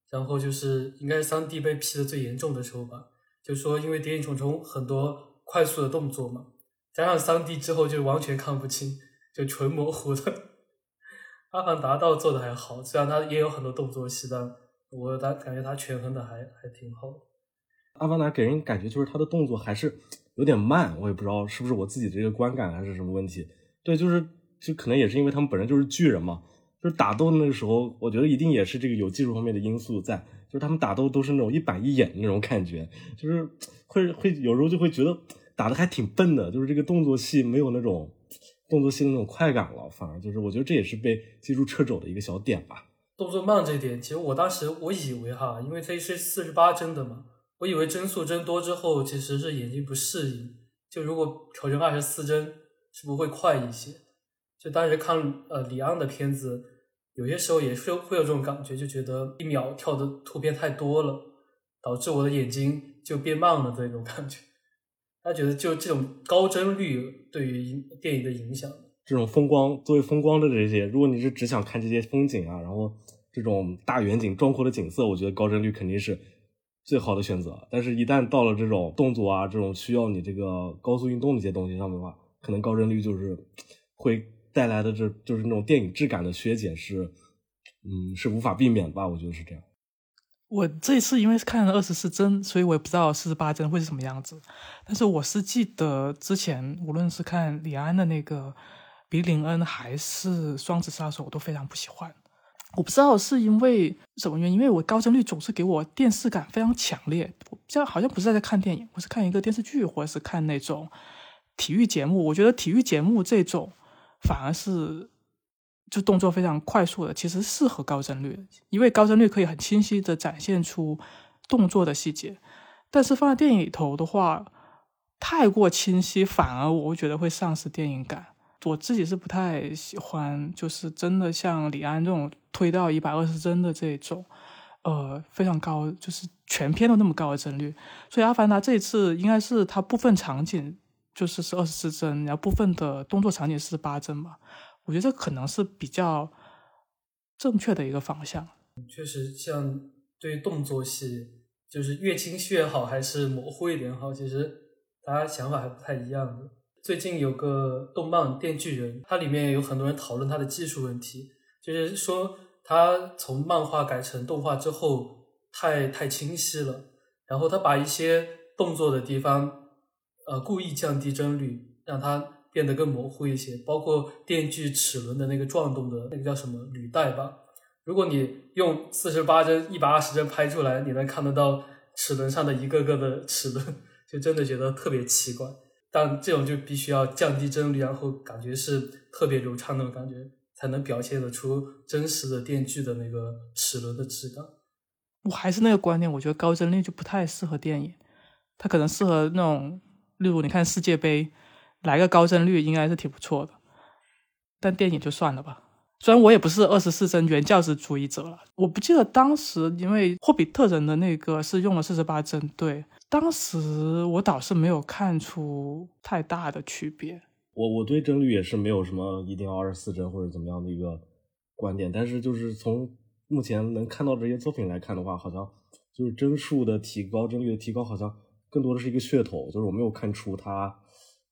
然后就是应该是三 D 被批的最严重的时候吧，就说因为《谍影重重》很多快速的动作嘛，加上三 D 之后就完全看不清，就纯模糊的。阿凡达倒做的还好，虽然它也有很多动作戏，但我感感觉它权衡的还还挺好。阿凡达给人感觉就是它的动作还是有点慢，我也不知道是不是我自己的这个观感还是什么问题。对，就是就可能也是因为他们本身就是巨人嘛，就是打斗那个时候，我觉得一定也是这个有技术方面的因素在，就是他们打斗都是那种一板一眼的那种感觉，就是会会有时候就会觉得打的还挺笨的，就是这个动作戏没有那种。动作戏的那种快感了，反而就是我觉得这也是被技术掣肘的一个小点吧。动作慢这点，其实我当时我以为哈，因为它是四十八帧的嘛，我以为帧数帧多之后其实是眼睛不适应。就如果调成二十四帧，是不是会快一些？就当时看呃李安的片子，有些时候也是会有这种感觉，就觉得一秒跳的图片太多了，导致我的眼睛就变慢了这种感觉。他觉得就这种高帧率对于电影的影响，这种风光作为风光的这些，如果你是只想看这些风景啊，然后这种大远景壮阔的景色，我觉得高帧率肯定是最好的选择。但是，一旦到了这种动作啊，这种需要你这个高速运动的一些东西上面的话，可能高帧率就是会带来的这就是那种电影质感的削减是，嗯，是无法避免吧？我觉得是这样。我这一次因为是看了二十四帧，所以我也不知道四十八帧会是什么样子。但是我是记得之前无论是看李安的那个《比林恩》还是《双子杀手》，我都非常不喜欢。我不知道是因为什么原因，因为我高帧率总是给我电视感非常强烈，这样好像不是在看电影，我是看一个电视剧或者是看那种体育节目。我觉得体育节目这种反而是。就动作非常快速的，其实适合高帧率，因为高帧率可以很清晰的展现出动作的细节。但是放在电影里头的话，太过清晰，反而我会觉得会丧失电影感。我自己是不太喜欢，就是真的像李安这种推到一百二十帧的这种，呃，非常高，就是全片都那么高的帧率。所以《阿凡达》这一次应该是它部分场景就是是二十四帧，然后部分的动作场景是八帧吧。我觉得这可能是比较正确的一个方向。确实，像对动作戏，就是越清晰越好，还是模糊一点好？其实大家想法还不太一样的。最近有个动漫《电锯人》，它里面有很多人讨论它的技术问题，就是说它从漫画改成动画之后太太清晰了，然后他把一些动作的地方，呃，故意降低帧率，让它。变得更模糊一些，包括电锯齿轮的那个转动的那个叫什么履带吧。如果你用四十八帧、一百二十帧拍出来，你能看得到齿轮上的一个个的齿轮，就真的觉得特别奇怪。但这种就必须要降低帧率，然后感觉是特别流畅那种感觉，才能表现得出真实的电锯的那个齿轮的质感。我还是那个观点，我觉得高帧率就不太适合电影，它可能适合那种，例如你看世界杯。来个高帧率应该是挺不错的，但电影就算了吧。虽然我也不是二十四帧原教旨主义者了，我不记得当时因为霍比特人的那个是用了四十八帧，对，当时我倒是没有看出太大的区别。我我对帧率也是没有什么一定要二十四帧或者怎么样的一个观点，但是就是从目前能看到这些作品来看的话，好像就是帧数的提高、帧率的提高，好像更多的是一个噱头，就是我没有看出它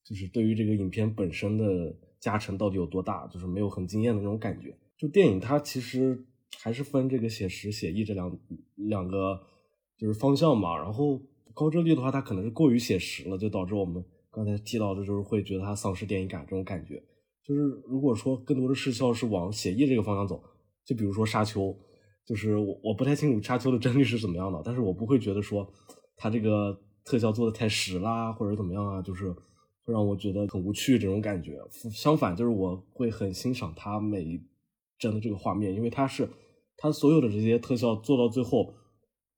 就是对于这个影片本身的加成到底有多大，就是没有很惊艳的那种感觉。就电影它其实还是分这个写实、写意这两两个就是方向嘛，然后高帧率的话，它可能是过于写实了，就导致我们。刚才提到的就是会觉得它丧失电影感这种感觉，就是如果说更多的视效是往写意这个方向走，就比如说沙丘，就是我我不太清楚沙丘的帧率是怎么样的，但是我不会觉得说它这个特效做的太实啦或者怎么样啊，就是会让我觉得很无趣这种感觉。相反，就是我会很欣赏它每一帧的这个画面，因为它是它所有的这些特效做到最后。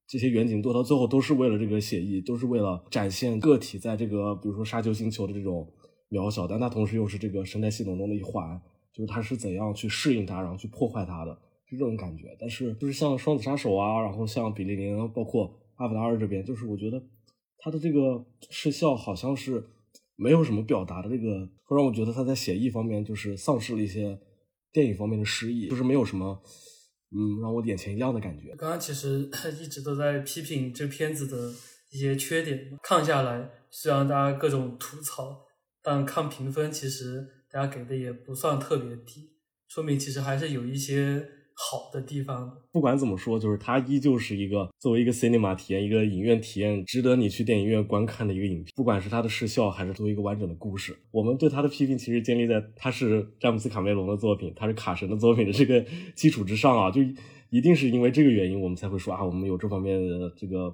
这些远景做到最后都是为了这个写意，都是为了展现个体在这个比如说沙丘星球的这种渺小，但它同时又是这个生态系统中的一环，就是它是怎样去适应它，然后去破坏它的，就这种感觉。但是就是像双子杀手啊，然后像比利林，包括阿凡达二这边，就是我觉得它的这个视效好像是没有什么表达的这个，会让我觉得他在写意方面就是丧失了一些电影方面的诗意，就是没有什么。嗯，让我眼前一亮的感觉。刚刚其实 <laughs> 一直都在批评这片子的一些缺点，看下来虽然大家各种吐槽，但看评分其实大家给的也不算特别低，说明其实还是有一些。好的地方，不管怎么说，就是它依旧是一个作为一个 cinema 体验，一个影院体验，值得你去电影院观看的一个影片。不管是它的视效，还是作为一个完整的故事，我们对它的批评其实建立在它是詹姆斯卡梅隆的作品，它是卡神的作品的这个基础之上啊，就一定是因为这个原因，我们才会说啊，我们有这方面的这个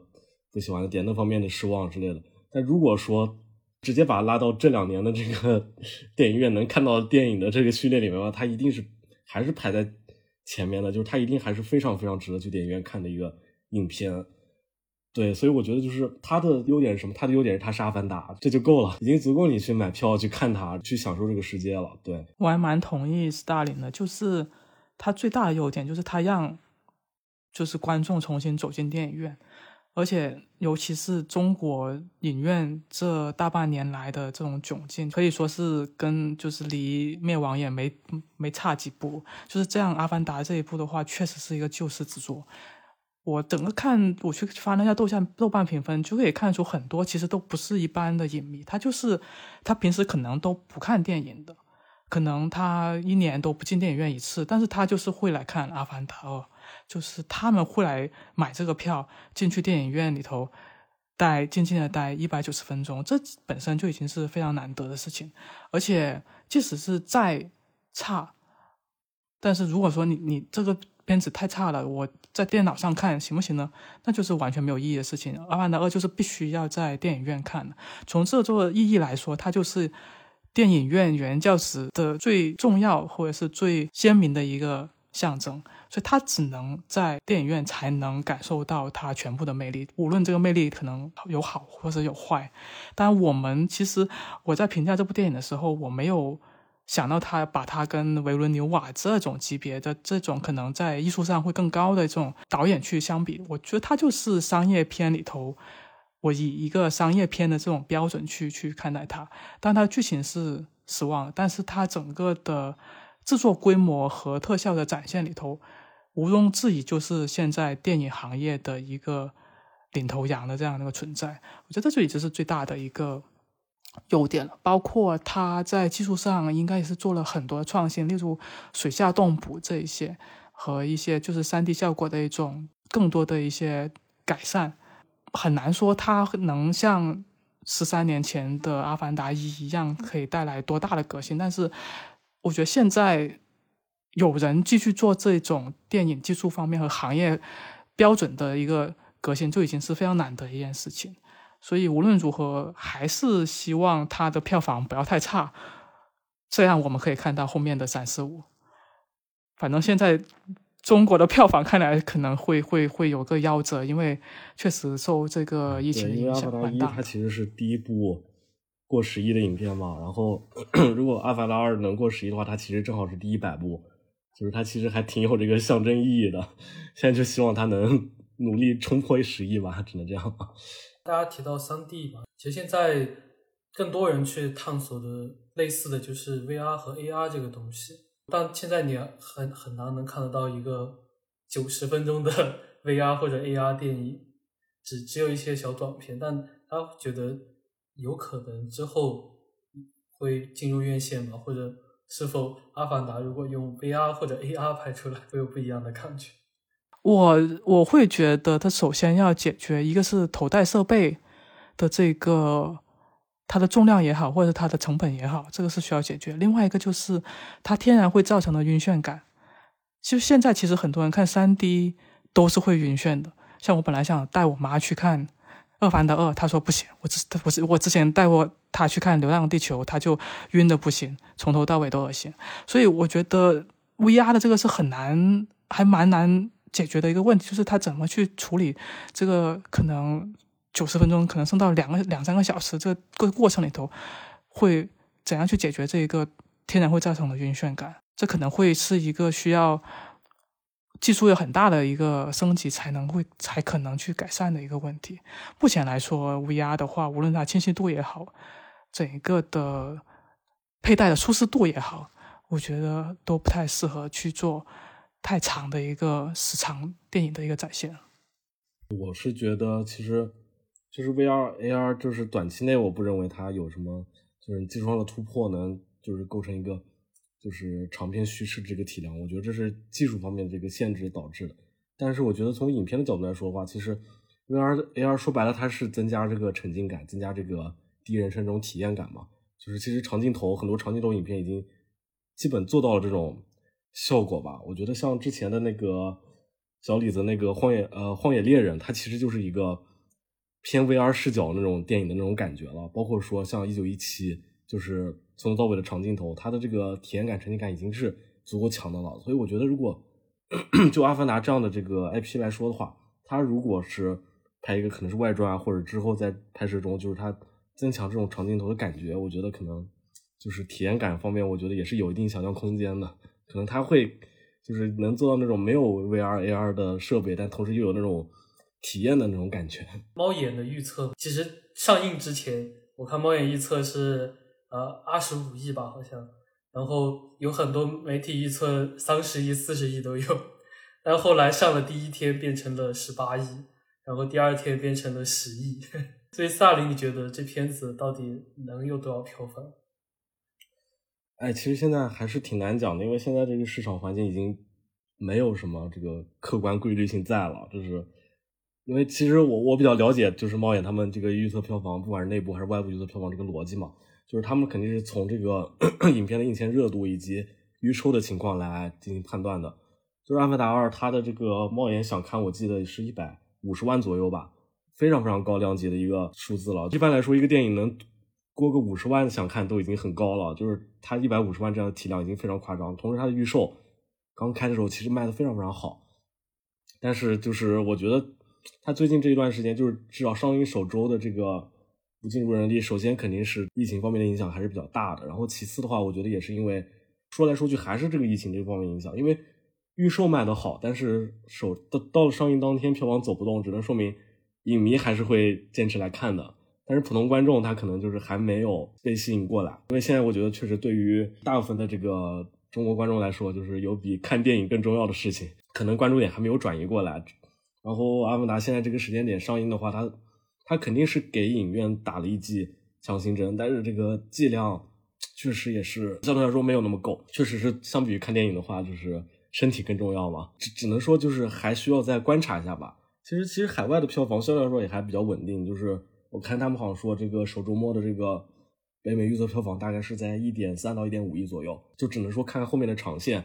不喜欢的点，那方面的失望之类的。但如果说直接把它拉到这两年的这个 <laughs> 电影院能看到电影的这个序列里面的话，它一定是还是排在。前面的就是它一定还是非常非常值得去电影院看的一个影片，对，所以我觉得就是它的优点是什么？它的优点是它是阿凡达，这就够了，已经足够你去买票去看它，去享受这个世界了。对我还蛮同意斯大林的，就是它最大的优点就是它让就是观众重新走进电影院。而且，尤其是中国影院这大半年来的这种窘境，可以说是跟就是离灭亡也没没差几步。就是这样，《阿凡达》这一部的话，确实是一个救世之作。我整个看，我去翻了一下豆瓣豆瓣评分，就可以看出很多其实都不是一般的影迷，他就是他平时可能都不看电影的，可能他一年都不进电影院一次，但是他就是会来看《阿凡达二》。就是他们会来买这个票进去电影院里头待静静的待一百九十分钟，这本身就已经是非常难得的事情。而且即使是再差，但是如果说你你这个片子太差了，我在电脑上看行不行呢？那就是完全没有意义的事情。阿凡达二就是必须要在电影院看的。从这座意义来说，它就是电影院原教旨的最重要或者是最鲜明的一个象征。所以它只能在电影院才能感受到它全部的魅力，无论这个魅力可能有好或者有坏。但我们其实我在评价这部电影的时候，我没有想到他把它跟维伦纽瓦这种级别的这种可能在艺术上会更高的这种导演去相比。我觉得它就是商业片里头，我以一个商业片的这种标准去去看待它。但它剧情是失望，但是它整个的制作规模和特效的展现里头。毋庸置疑，就是现在电影行业的一个领头羊的这样的一个存在。我觉得这已经是最大的一个优点了。包括它在技术上应该也是做了很多创新，例如水下动捕这一些和一些就是三 D 效果的一种更多的一些改善。很难说它能像十三年前的《阿凡达一》一样可以带来多大的革新，但是我觉得现在。有人继续做这种电影技术方面和行业标准的一个革新，就已经是非常难得一件事情。所以无论如何，还是希望它的票房不要太差，这样我们可以看到后面的三四五。反正现在中国的票房看来可能会会会有个夭折，因为确实受这个疫情影响蛮大。它其实是第一部过十亿的影片嘛，然后 <clears throat> 如果《阿凡达二》能过十亿的话，它其实正好是第一百部。就是它其实还挺有这个象征意义的，现在就希望它能努力冲破十亿吧，只能这样。<laughs> 大家提到三 D 嘛，其实现在更多人去探索的类似的就是 VR 和 AR 这个东西。但现在你很很难能看得到一个九十分钟的 <laughs> VR 或者 AR 电影，只只有一些小短片。但他觉得有可能之后会进入院线吗？或者是否《阿凡达》如果用 VR 或者 AR 拍出来，会有不一样的感觉？我我会觉得，它首先要解决一个是头戴设备的这个它的重量也好，或者它的成本也好，这个是需要解决。另外一个就是它天然会造成的晕眩感。就现在其实很多人看三 D 都是会晕眩的。像我本来想带我妈去看《二凡的二》，他说不行。我之我是我之前带过他去看《流浪地球》，他就晕的不行，从头到尾都恶心。所以我觉得 VR 的这个是很难，还蛮难。解决的一个问题就是他怎么去处理这个可能九十分钟，可能剩到两个两三个小时这个过程里头，会怎样去解决这一个天然会造成的晕眩感？这可能会是一个需要技术有很大的一个升级才能会才可能去改善的一个问题。目前来说，VR 的话，无论它清晰度也好，整一个的佩戴的舒适度也好，我觉得都不太适合去做。太长的一个时长电影的一个展现，我是觉得其实就是 VR AR，就是短期内我不认为它有什么就是技术上的突破能就是构成一个就是长篇叙事这个体量，我觉得这是技术方面这个限制导致的。但是我觉得从影片的角度来说的话，其实 VR AR 说白了它是增加这个沉浸感，增加这个第一人称这种体验感嘛。就是其实长镜头很多长镜头影片已经基本做到了这种。效果吧，我觉得像之前的那个小李子那个荒野呃荒野猎人，它其实就是一个偏 VR 视角那种电影的那种感觉了。包括说像一九一七，就是从头到尾的长镜头，它的这个体验感、沉浸感已经是足够强的了。所以我觉得，如果 <clears throat> 就阿凡达这样的这个 IP 来说的话，它如果是拍一个可能是外传啊，或者之后在拍摄中就是它增强这种长镜头的感觉，我觉得可能就是体验感方面，我觉得也是有一定想象空间的。可能他会就是能做到那种没有 VR AR 的设备，但同时又有那种体验的那种感觉。猫眼的预测其实上映之前，我看猫眼预测是呃二十五亿吧，好像，然后有很多媒体预测三十亿、四十亿都有，但后来上了第一天变成了十八亿，然后第二天变成了十亿。<laughs> 所以萨林，你觉得这片子到底能有多少票房？哎，其实现在还是挺难讲的，因为现在这个市场环境已经没有什么这个客观规律性在了。就是因为其实我我比较了解，就是猫眼他们这个预测票房，不管是内部还是外部预测票房这个逻辑嘛，就是他们肯定是从这个 <clears throat> 影片的映前热度以及预售的情况来进行判断的。就是《阿凡达二》，它的这个猫眼想看，我记得是一百五十万左右吧，非常非常高量级的一个数字了。一般来说，一个电影能。过个五十万想看都已经很高了，就是它一百五十万这样的体量已经非常夸张。同时，它的预售刚开的时候其实卖的非常非常好，但是就是我觉得它最近这一段时间，就是至少上映首周的这个不尽如人意。首先肯定是疫情方面的影响还是比较大的，然后其次的话，我觉得也是因为说来说去还是这个疫情这方面影响。因为预售卖的好，但是首到到了上映当天票房走不动，只能说明影迷还是会坚持来看的。但是普通观众他可能就是还没有被吸引过来，因为现在我觉得确实对于大部分的这个中国观众来说，就是有比看电影更重要的事情，可能关注点还没有转移过来。然后《阿凡达》现在这个时间点上映的话，它它肯定是给影院打了一剂强心针，但是这个剂量确实也是相对来说没有那么够，确实是相比于看电影的话，就是身体更重要嘛。只只能说就是还需要再观察一下吧。其实其实海外的票房相对来说也还比较稳定，就是。我看他们好像说，这个首周末的这个北美预测票房大概是在一点三到一点五亿左右，就只能说看看后面的长线，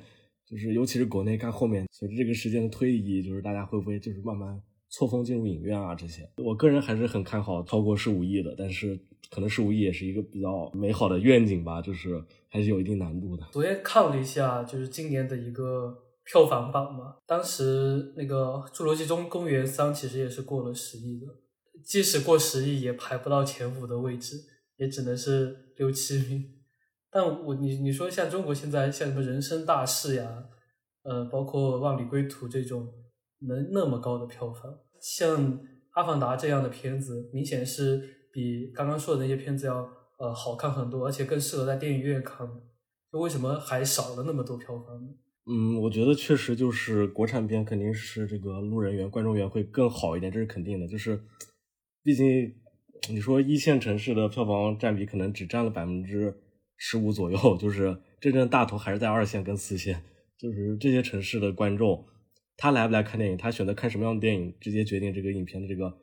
就是尤其是国内看后面，随着这个时间的推移，就是大家会不会就是慢慢错峰进入影院啊这些。我个人还是很看好超过十五亿的，但是可能十五亿也是一个比较美好的愿景吧，就是还是有一定难度的。昨天看了一下，就是今年的一个票房榜嘛，当时那个《侏罗纪中公园三》其实也是过了十亿的。即使过十亿，也排不到前五的位置，也只能是六七名。但我你你说像中国现在像什么人生大事呀，呃，包括万里归途这种能那么高的票房，像阿凡达这样的片子，明显是比刚刚说的那些片子要呃好看很多，而且更适合在电影院看。就为什么还少了那么多票房呢？嗯，我觉得确实就是国产片肯定是这个路人缘、观众缘会更好一点，这是肯定的。就是，毕竟你说一线城市的票房占比可能只占了百分之十五左右，就是真正大头还是在二线跟四线。就是这些城市的观众，他来不来看电影，他选择看什么样的电影，直接决定这个影片的这个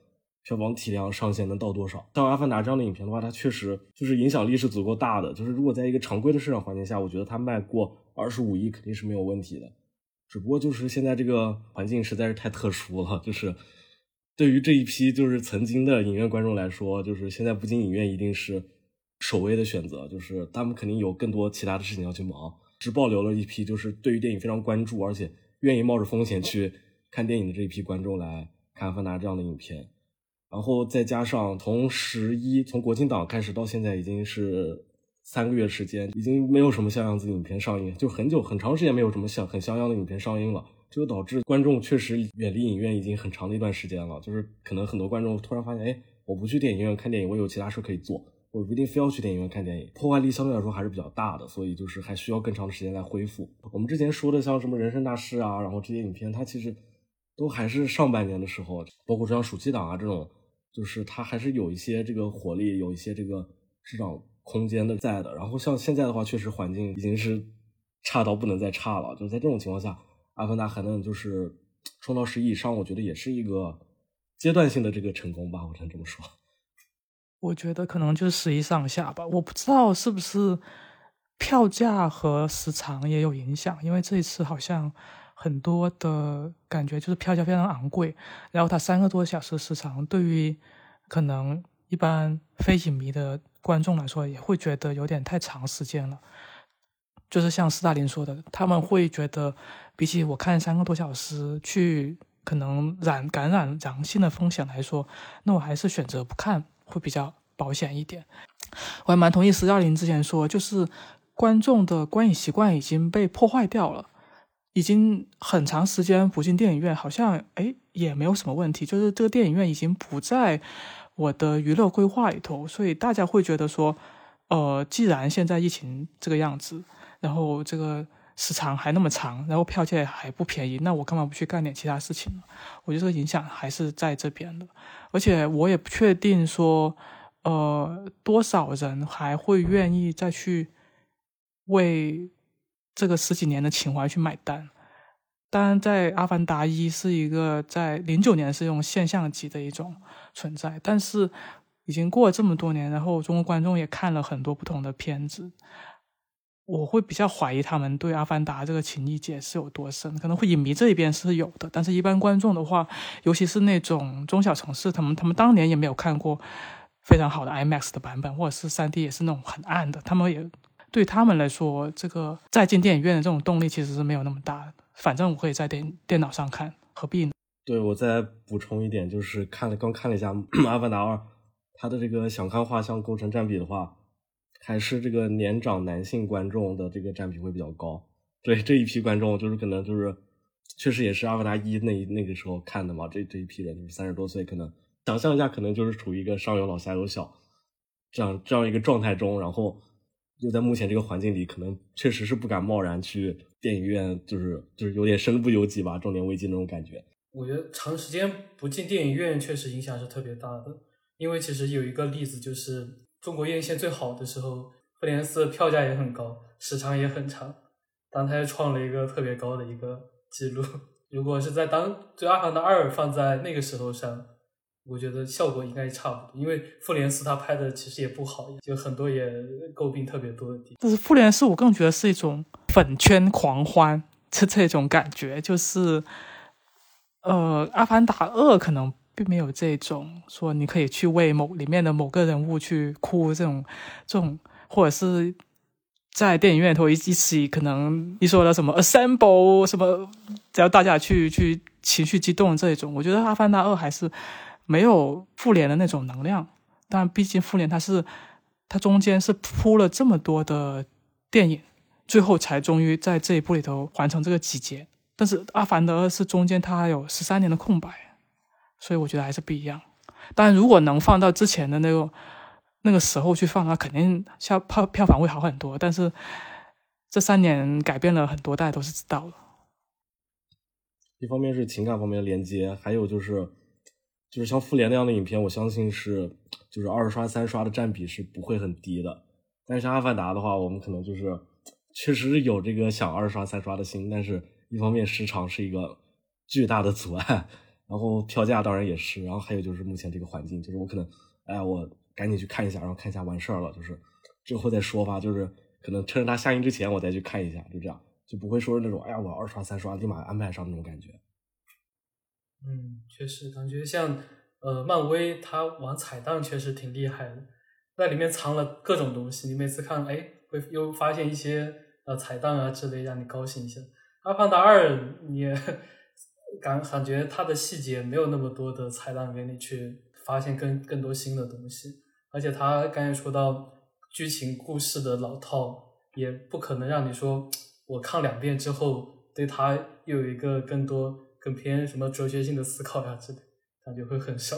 票房体量上限能到多少。像《阿凡达》这样的影片的话，它确实就是影响力是足够大的。就是如果在一个常规的市场环境下，我觉得它卖过二十五亿肯定是没有问题的。只不过就是现在这个环境实在是太特殊了，就是对于这一批就是曾经的影院观众来说，就是现在不进影院一定是首位的选择，就是他们肯定有更多其他的事情要去忙。只保留了一批就是对于电影非常关注，而且愿意冒着风险去看电影的这一批观众来看《阿凡达》这样的影片，然后再加上从十一从国庆档开始到现在已经是三个月时间，已经没有什么像样子影片上映，就很久很长时间没有什么像很像样的影片上映了，这就导致观众确实远离影院已经很长的一段时间了，就是可能很多观众突然发现，哎，我不去电影院看电影，我有其他事可以做。我不一定非要去电影院看电影，破坏力相对来说还是比较大的，所以就是还需要更长的时间来恢复。我们之前说的像什么人生大事啊，然后这些影片，它其实都还是上半年的时候，包括像暑期档啊这种，就是它还是有一些这个火力，有一些这个市场空间的在的。然后像现在的话，确实环境已经是差到不能再差了。就在这种情况下，阿凡达还能就是冲到十亿以上，我觉得也是一个阶段性的这个成功吧，我只能这么说。我觉得可能就是十一上下吧，我不知道是不是票价和时长也有影响，因为这一次好像很多的感觉就是票价非常昂贵，然后它三个多小时时长，对于可能一般非影迷的观众来说，也会觉得有点太长时间了。就是像斯大林说的，他们会觉得比起我看三个多小时去可能染感染阳性的风险来说，那我还是选择不看。会比较保险一点，我还蛮同意石教林之前说，就是观众的观影习惯已经被破坏掉了，已经很长时间不进电影院，好像哎也没有什么问题，就是这个电影院已经不在我的娱乐规划里头，所以大家会觉得说，呃，既然现在疫情这个样子，然后这个。时长还那么长，然后票价还不便宜，那我干嘛不去干点其他事情呢？我觉得影响还是在这边的，而且我也不确定说，呃，多少人还会愿意再去为这个十几年的情怀去买单。当然，在《阿凡达一》是一个在零九年是用现象级的一种存在，但是已经过了这么多年，然后中国观众也看了很多不同的片子。我会比较怀疑他们对《阿凡达》这个情谊结是有多深，可能会影迷这一边是有的，但是一般观众的话，尤其是那种中小城市，他们他们当年也没有看过非常好的 IMAX 的版本，或者是 3D 也是那种很暗的，他们也对他们来说，这个再进电影院的这种动力其实是没有那么大的。反正我可以在电电脑上看，何必呢？对我再补充一点，就是看了刚看了一下《<clears throat> 阿凡达二》，它的这个想看画像构成占比的话。还是这个年长男性观众的这个占比会比较高，对这一批观众就是可能就是确实也是阿凡达一那那个时候看的嘛，这这一批人就是三十多岁，可能想象一下，可能就是处于一个上有老下有小这样这样一个状态中，然后又在目前这个环境里，可能确实是不敢贸然去电影院，就是就是有点身不由己吧，中年危机那种感觉。我觉得长时间不进电影院确实影响是特别大的，因为其实有一个例子就是。中国院线最好的时候，复联四票价也很高，时长也很长，但它又创了一个特别高的一个记录。如果是在当就阿凡达二放在那个时候上，我觉得效果应该差不多。因为复联四它拍的其实也不好，就很多也诟病特别多的地方。但是复联四我更觉得是一种粉圈狂欢，这这种感觉就是，呃，阿凡达二可能。并没有这种说你可以去为某里面的某个人物去哭这种这种，或者是在电影院头一一起可能你说的什么 assemble 什么，只要大家去去情绪激动这种，我觉得《阿凡达二》还是没有复联的那种能量。但毕竟复联它是它中间是铺了这么多的电影，最后才终于在这一部里头完成这个集结。但是《阿凡达二》是中间它有十三年的空白。所以我觉得还是不一样。当然，如果能放到之前的那个那个时候去放它，肯定票票票房会好很多。但是这三年改变了很多，大家都是知道的。一方面是情感方面的连接，还有就是就是像复联那样的影片，我相信是就是二刷三刷的占比是不会很低的。但是像阿凡达的话，我们可能就是确实是有这个想二刷三刷的心，但是一方面时长是一个巨大的阻碍，然后票价当然也是，然后还有就是目前这个环境，就是我可能哎我赶紧去看一下，然后看一下完事儿了，就是之后再说吧，就是可能趁着它下映之前我再去看一下，就这样。就不会说是那种，哎呀，我二刷三刷立马安排上那种感觉。嗯，确实感觉像呃，漫威它玩彩蛋确实挺厉害的，在里面藏了各种东西。你每次看，哎，会又发现一些呃彩蛋啊之类，让你高兴一下。阿凡达二，你感感觉它的细节没有那么多的彩蛋给你去发现更更多新的东西，而且他刚才说到剧情故事的老套，也不可能让你说。我看两遍之后，对他又有一个更多、更偏什么哲学性的思考呀之类，感觉会很少。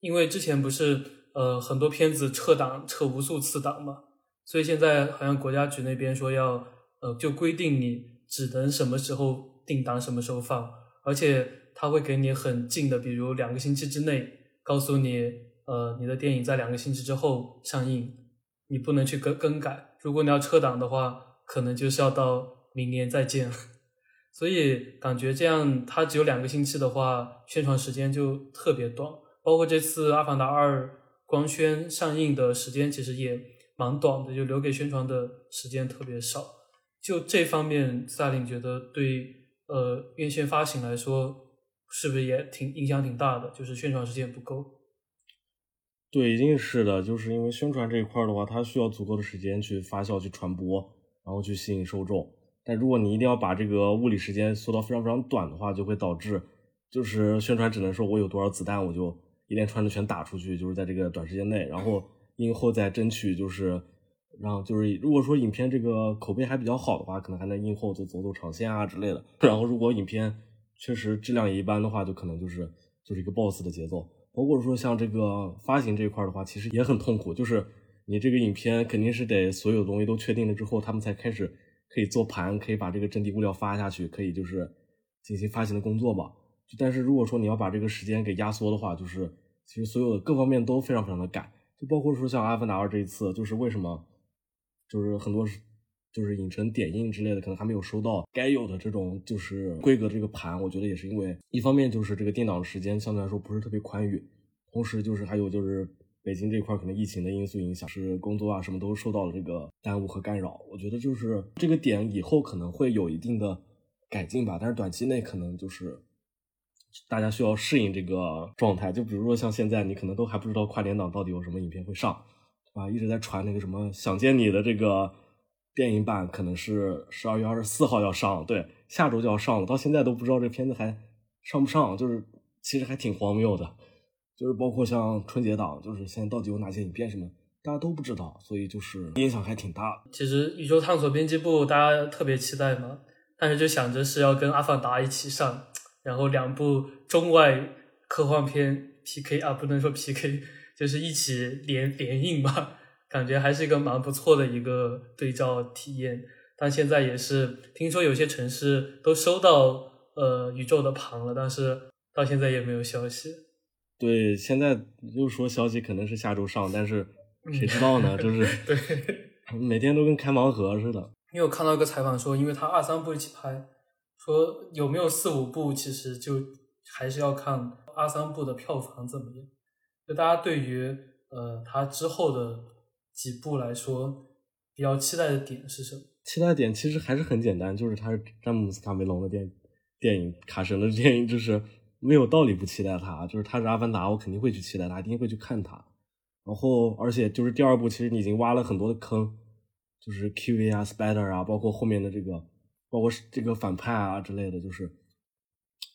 因为之前不是呃很多片子撤档撤无数次档嘛，所以现在好像国家局那边说要呃就规定你只能什么时候定档什么时候放，而且他会给你很近的，比如两个星期之内告诉你呃你的电影在两个星期之后上映，你不能去更更改。如果你要撤档的话。可能就是要到明年再见，<laughs> 所以感觉这样，它只有两个星期的话，宣传时间就特别短。包括这次《阿凡达二》光宣上映的时间其实也蛮短的，就留给宣传的时间特别少。就这方面，萨林觉得对呃院线发行来说，是不是也挺影响挺大的？就是宣传时间不够。对，一定是的，就是因为宣传这一块的话，它需要足够的时间去发酵、去传播。然后去吸引受众，但如果你一定要把这个物理时间缩到非常非常短的话，就会导致，就是宣传只能说我有多少子弹，我就一连串的全打出去，就是在这个短时间内，然后映后再争取就是然后就是如果说影片这个口碑还比较好的话，可能还能映后就走走长线啊之类的。然后如果影片确实质量也一般的话，就可能就是就是一个 boss 的节奏。包括说像这个发行这一块的话，其实也很痛苦，就是。你这个影片肯定是得所有东西都确定了之后，他们才开始可以做盘，可以把这个真底物料发下去，可以就是进行发行的工作吧。但是如果说你要把这个时间给压缩的话，就是其实所有的各方面都非常非常的赶，就包括说像《阿凡达二》这一次，就是为什么就是很多就是影城点映之类的，可能还没有收到该有的这种就是规格的这个盘，我觉得也是因为一方面就是这个电脑时间相对来说不是特别宽裕，同时就是还有就是。北京这块可能疫情的因素影响，是工作啊什么都受到了这个耽误和干扰。我觉得就是这个点以后可能会有一定的改进吧，但是短期内可能就是大家需要适应这个状态。就比如说像现在，你可能都还不知道跨年档到底有什么影片会上，啊？一直在传那个什么《想见你》的这个电影版，可能是十二月二十四号要上，对，下周就要上了，到现在都不知道这片子还上不上，就是其实还挺荒谬的。就是包括像春节档，就是现在到底有哪些影片什么，大家都不知道，所以就是影响还挺大。其实宇宙探索编辑部大家特别期待嘛，但是就想着是要跟阿凡达一起上，然后两部中外科幻片 PK 啊，不能说 PK，就是一起联联映吧，感觉还是一个蛮不错的一个对照体验。但现在也是听说有些城市都收到呃宇宙的盘了，但是到现在也没有消息。对，现在又说消息可能是下周上，但是谁知道呢？就是 <laughs> 对，每天都跟开盲盒似的。因为我看到一个采访说，因为他二三部一起拍，说有没有四五部，其实就还是要看二三部的票房怎么样。就大家对于呃他之后的几部来说，比较期待的点是什么？期待点其实还是很简单，就是他是詹姆斯卡梅隆的电电影，卡神的电影，就是。没有道理不期待他，就是他是阿凡达，我肯定会去期待他，一定会去看他。然后，而且就是第二部，其实你已经挖了很多的坑，就是 QV 啊、Spider 啊，包括后面的这个，包括这个反派啊之类的，就是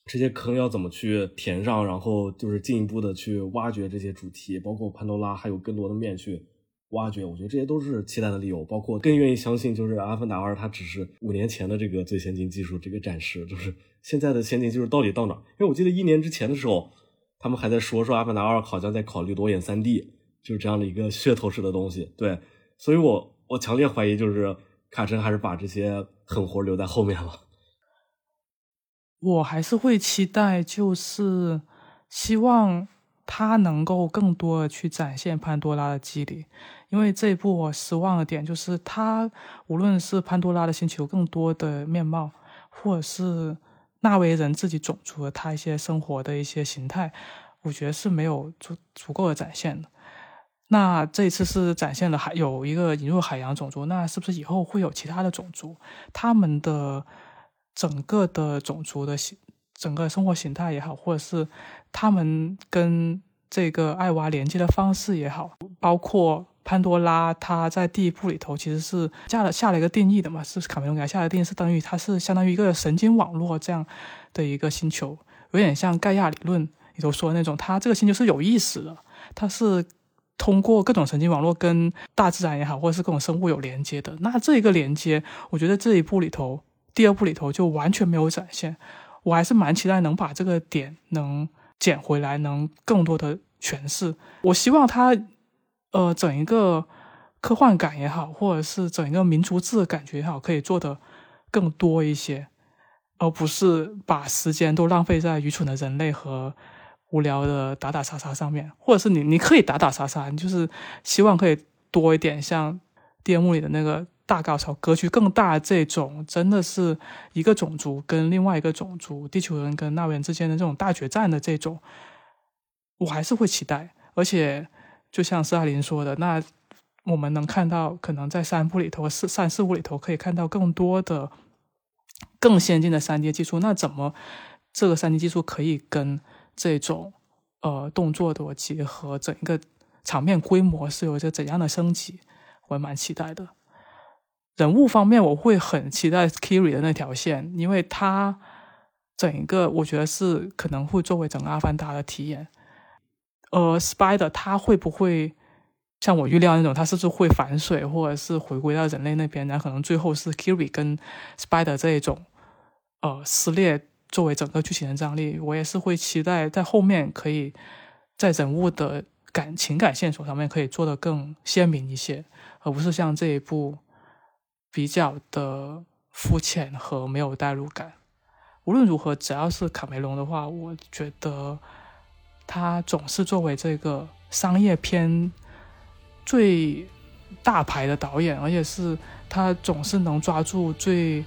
这些坑要怎么去填上，然后就是进一步的去挖掘这些主题，包括潘多拉还有更多的面去挖掘，我觉得这些都是期待的理由。包括更愿意相信，就是阿凡达二它只是五年前的这个最先进技术这个展示，就是。现在的先进技术到底到哪？因为我记得一年之前的时候，他们还在说说《阿凡达二》好像在考虑裸眼三 D，就是这样的一个噱头式的东西。对，所以我我强烈怀疑，就是卡神还是把这些狠活留在后面了。我还是会期待，就是希望他能够更多的去展现潘多拉的机理，因为这一部我失望的点就是他无论是潘多拉的星球更多的面貌，或者是纳维人自己种族的他一些生活的一些形态，我觉得是没有足足够的展现的。那这一次是展现了海有一个引入海洋种族，那是不是以后会有其他的种族？他们的整个的种族的形，整个生活形态也好，或者是他们跟这个艾娃连接的方式也好，包括潘多拉，他在第一部里头其实是下了下了一个定义的嘛，是卡梅隆给他下的定义是等于它是相当于一个神经网络这样的一个星球，有点像盖亚理论里头说的那种，它这个星球是有意识的，它是。通过各种神经网络跟大自然也好，或者是各种生物有连接的，那这一个连接，我觉得这一部里头，第二部里头就完全没有展现。我还是蛮期待能把这个点能捡回来，能更多的诠释。我希望它，呃，整一个科幻感也好，或者是整一个民族志的感觉也好，可以做的更多一些，而不是把时间都浪费在愚蠢的人类和。无聊的打打杀杀上面，或者是你你可以打打杀杀，你就是希望可以多一点像第二幕里的那个大高潮，格局更大这种，真的是一个种族跟另外一个种族，地球人跟纳维人之间的这种大决战的这种，我还是会期待。而且就像斯大林说的，那我们能看到可能在三部里头、四三四部里头可以看到更多的更先进的三 D 技术，那怎么这个三 D 技术可以跟？这种呃动作的结合，整一个场面规模是有一个怎样的升级，我蛮期待的。人物方面，我会很期待 Kiri 的那条线，因为他整一个我觉得是可能会作为整个阿凡达的体验。呃，Spider 他会不会像我预料那种，他是不是会反水，或者是回归到人类那边？然后可能最后是 Kiri 跟 Spider 这一种呃撕裂。作为整个剧情的张力，我也是会期待在后面可以在人物的感情感线索上面可以做得更鲜明一些，而不是像这一部比较的肤浅和没有代入感。无论如何，只要是卡梅隆的话，我觉得他总是作为这个商业片最大牌的导演，而且是他总是能抓住最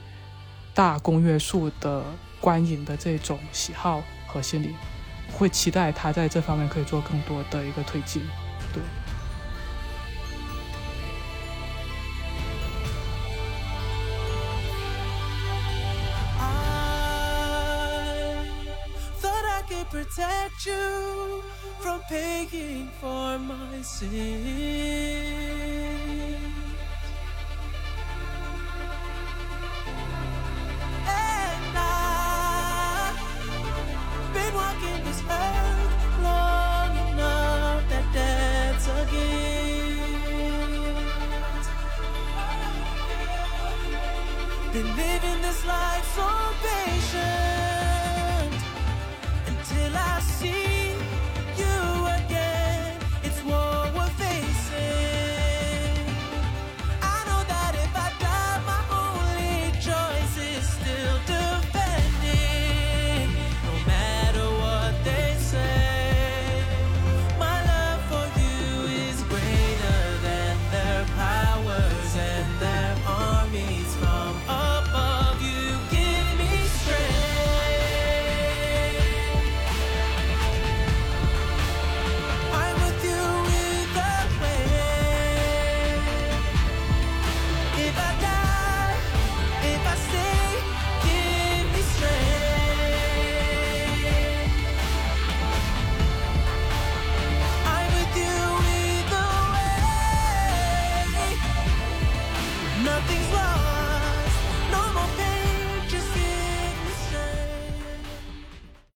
大公约数的。观影的这种喜好和心理，会期待他在这方面可以做更多的一个推进，protect you from paying for my sins. And I've been walking this earth long enough that that's a gift. Been living this life so big.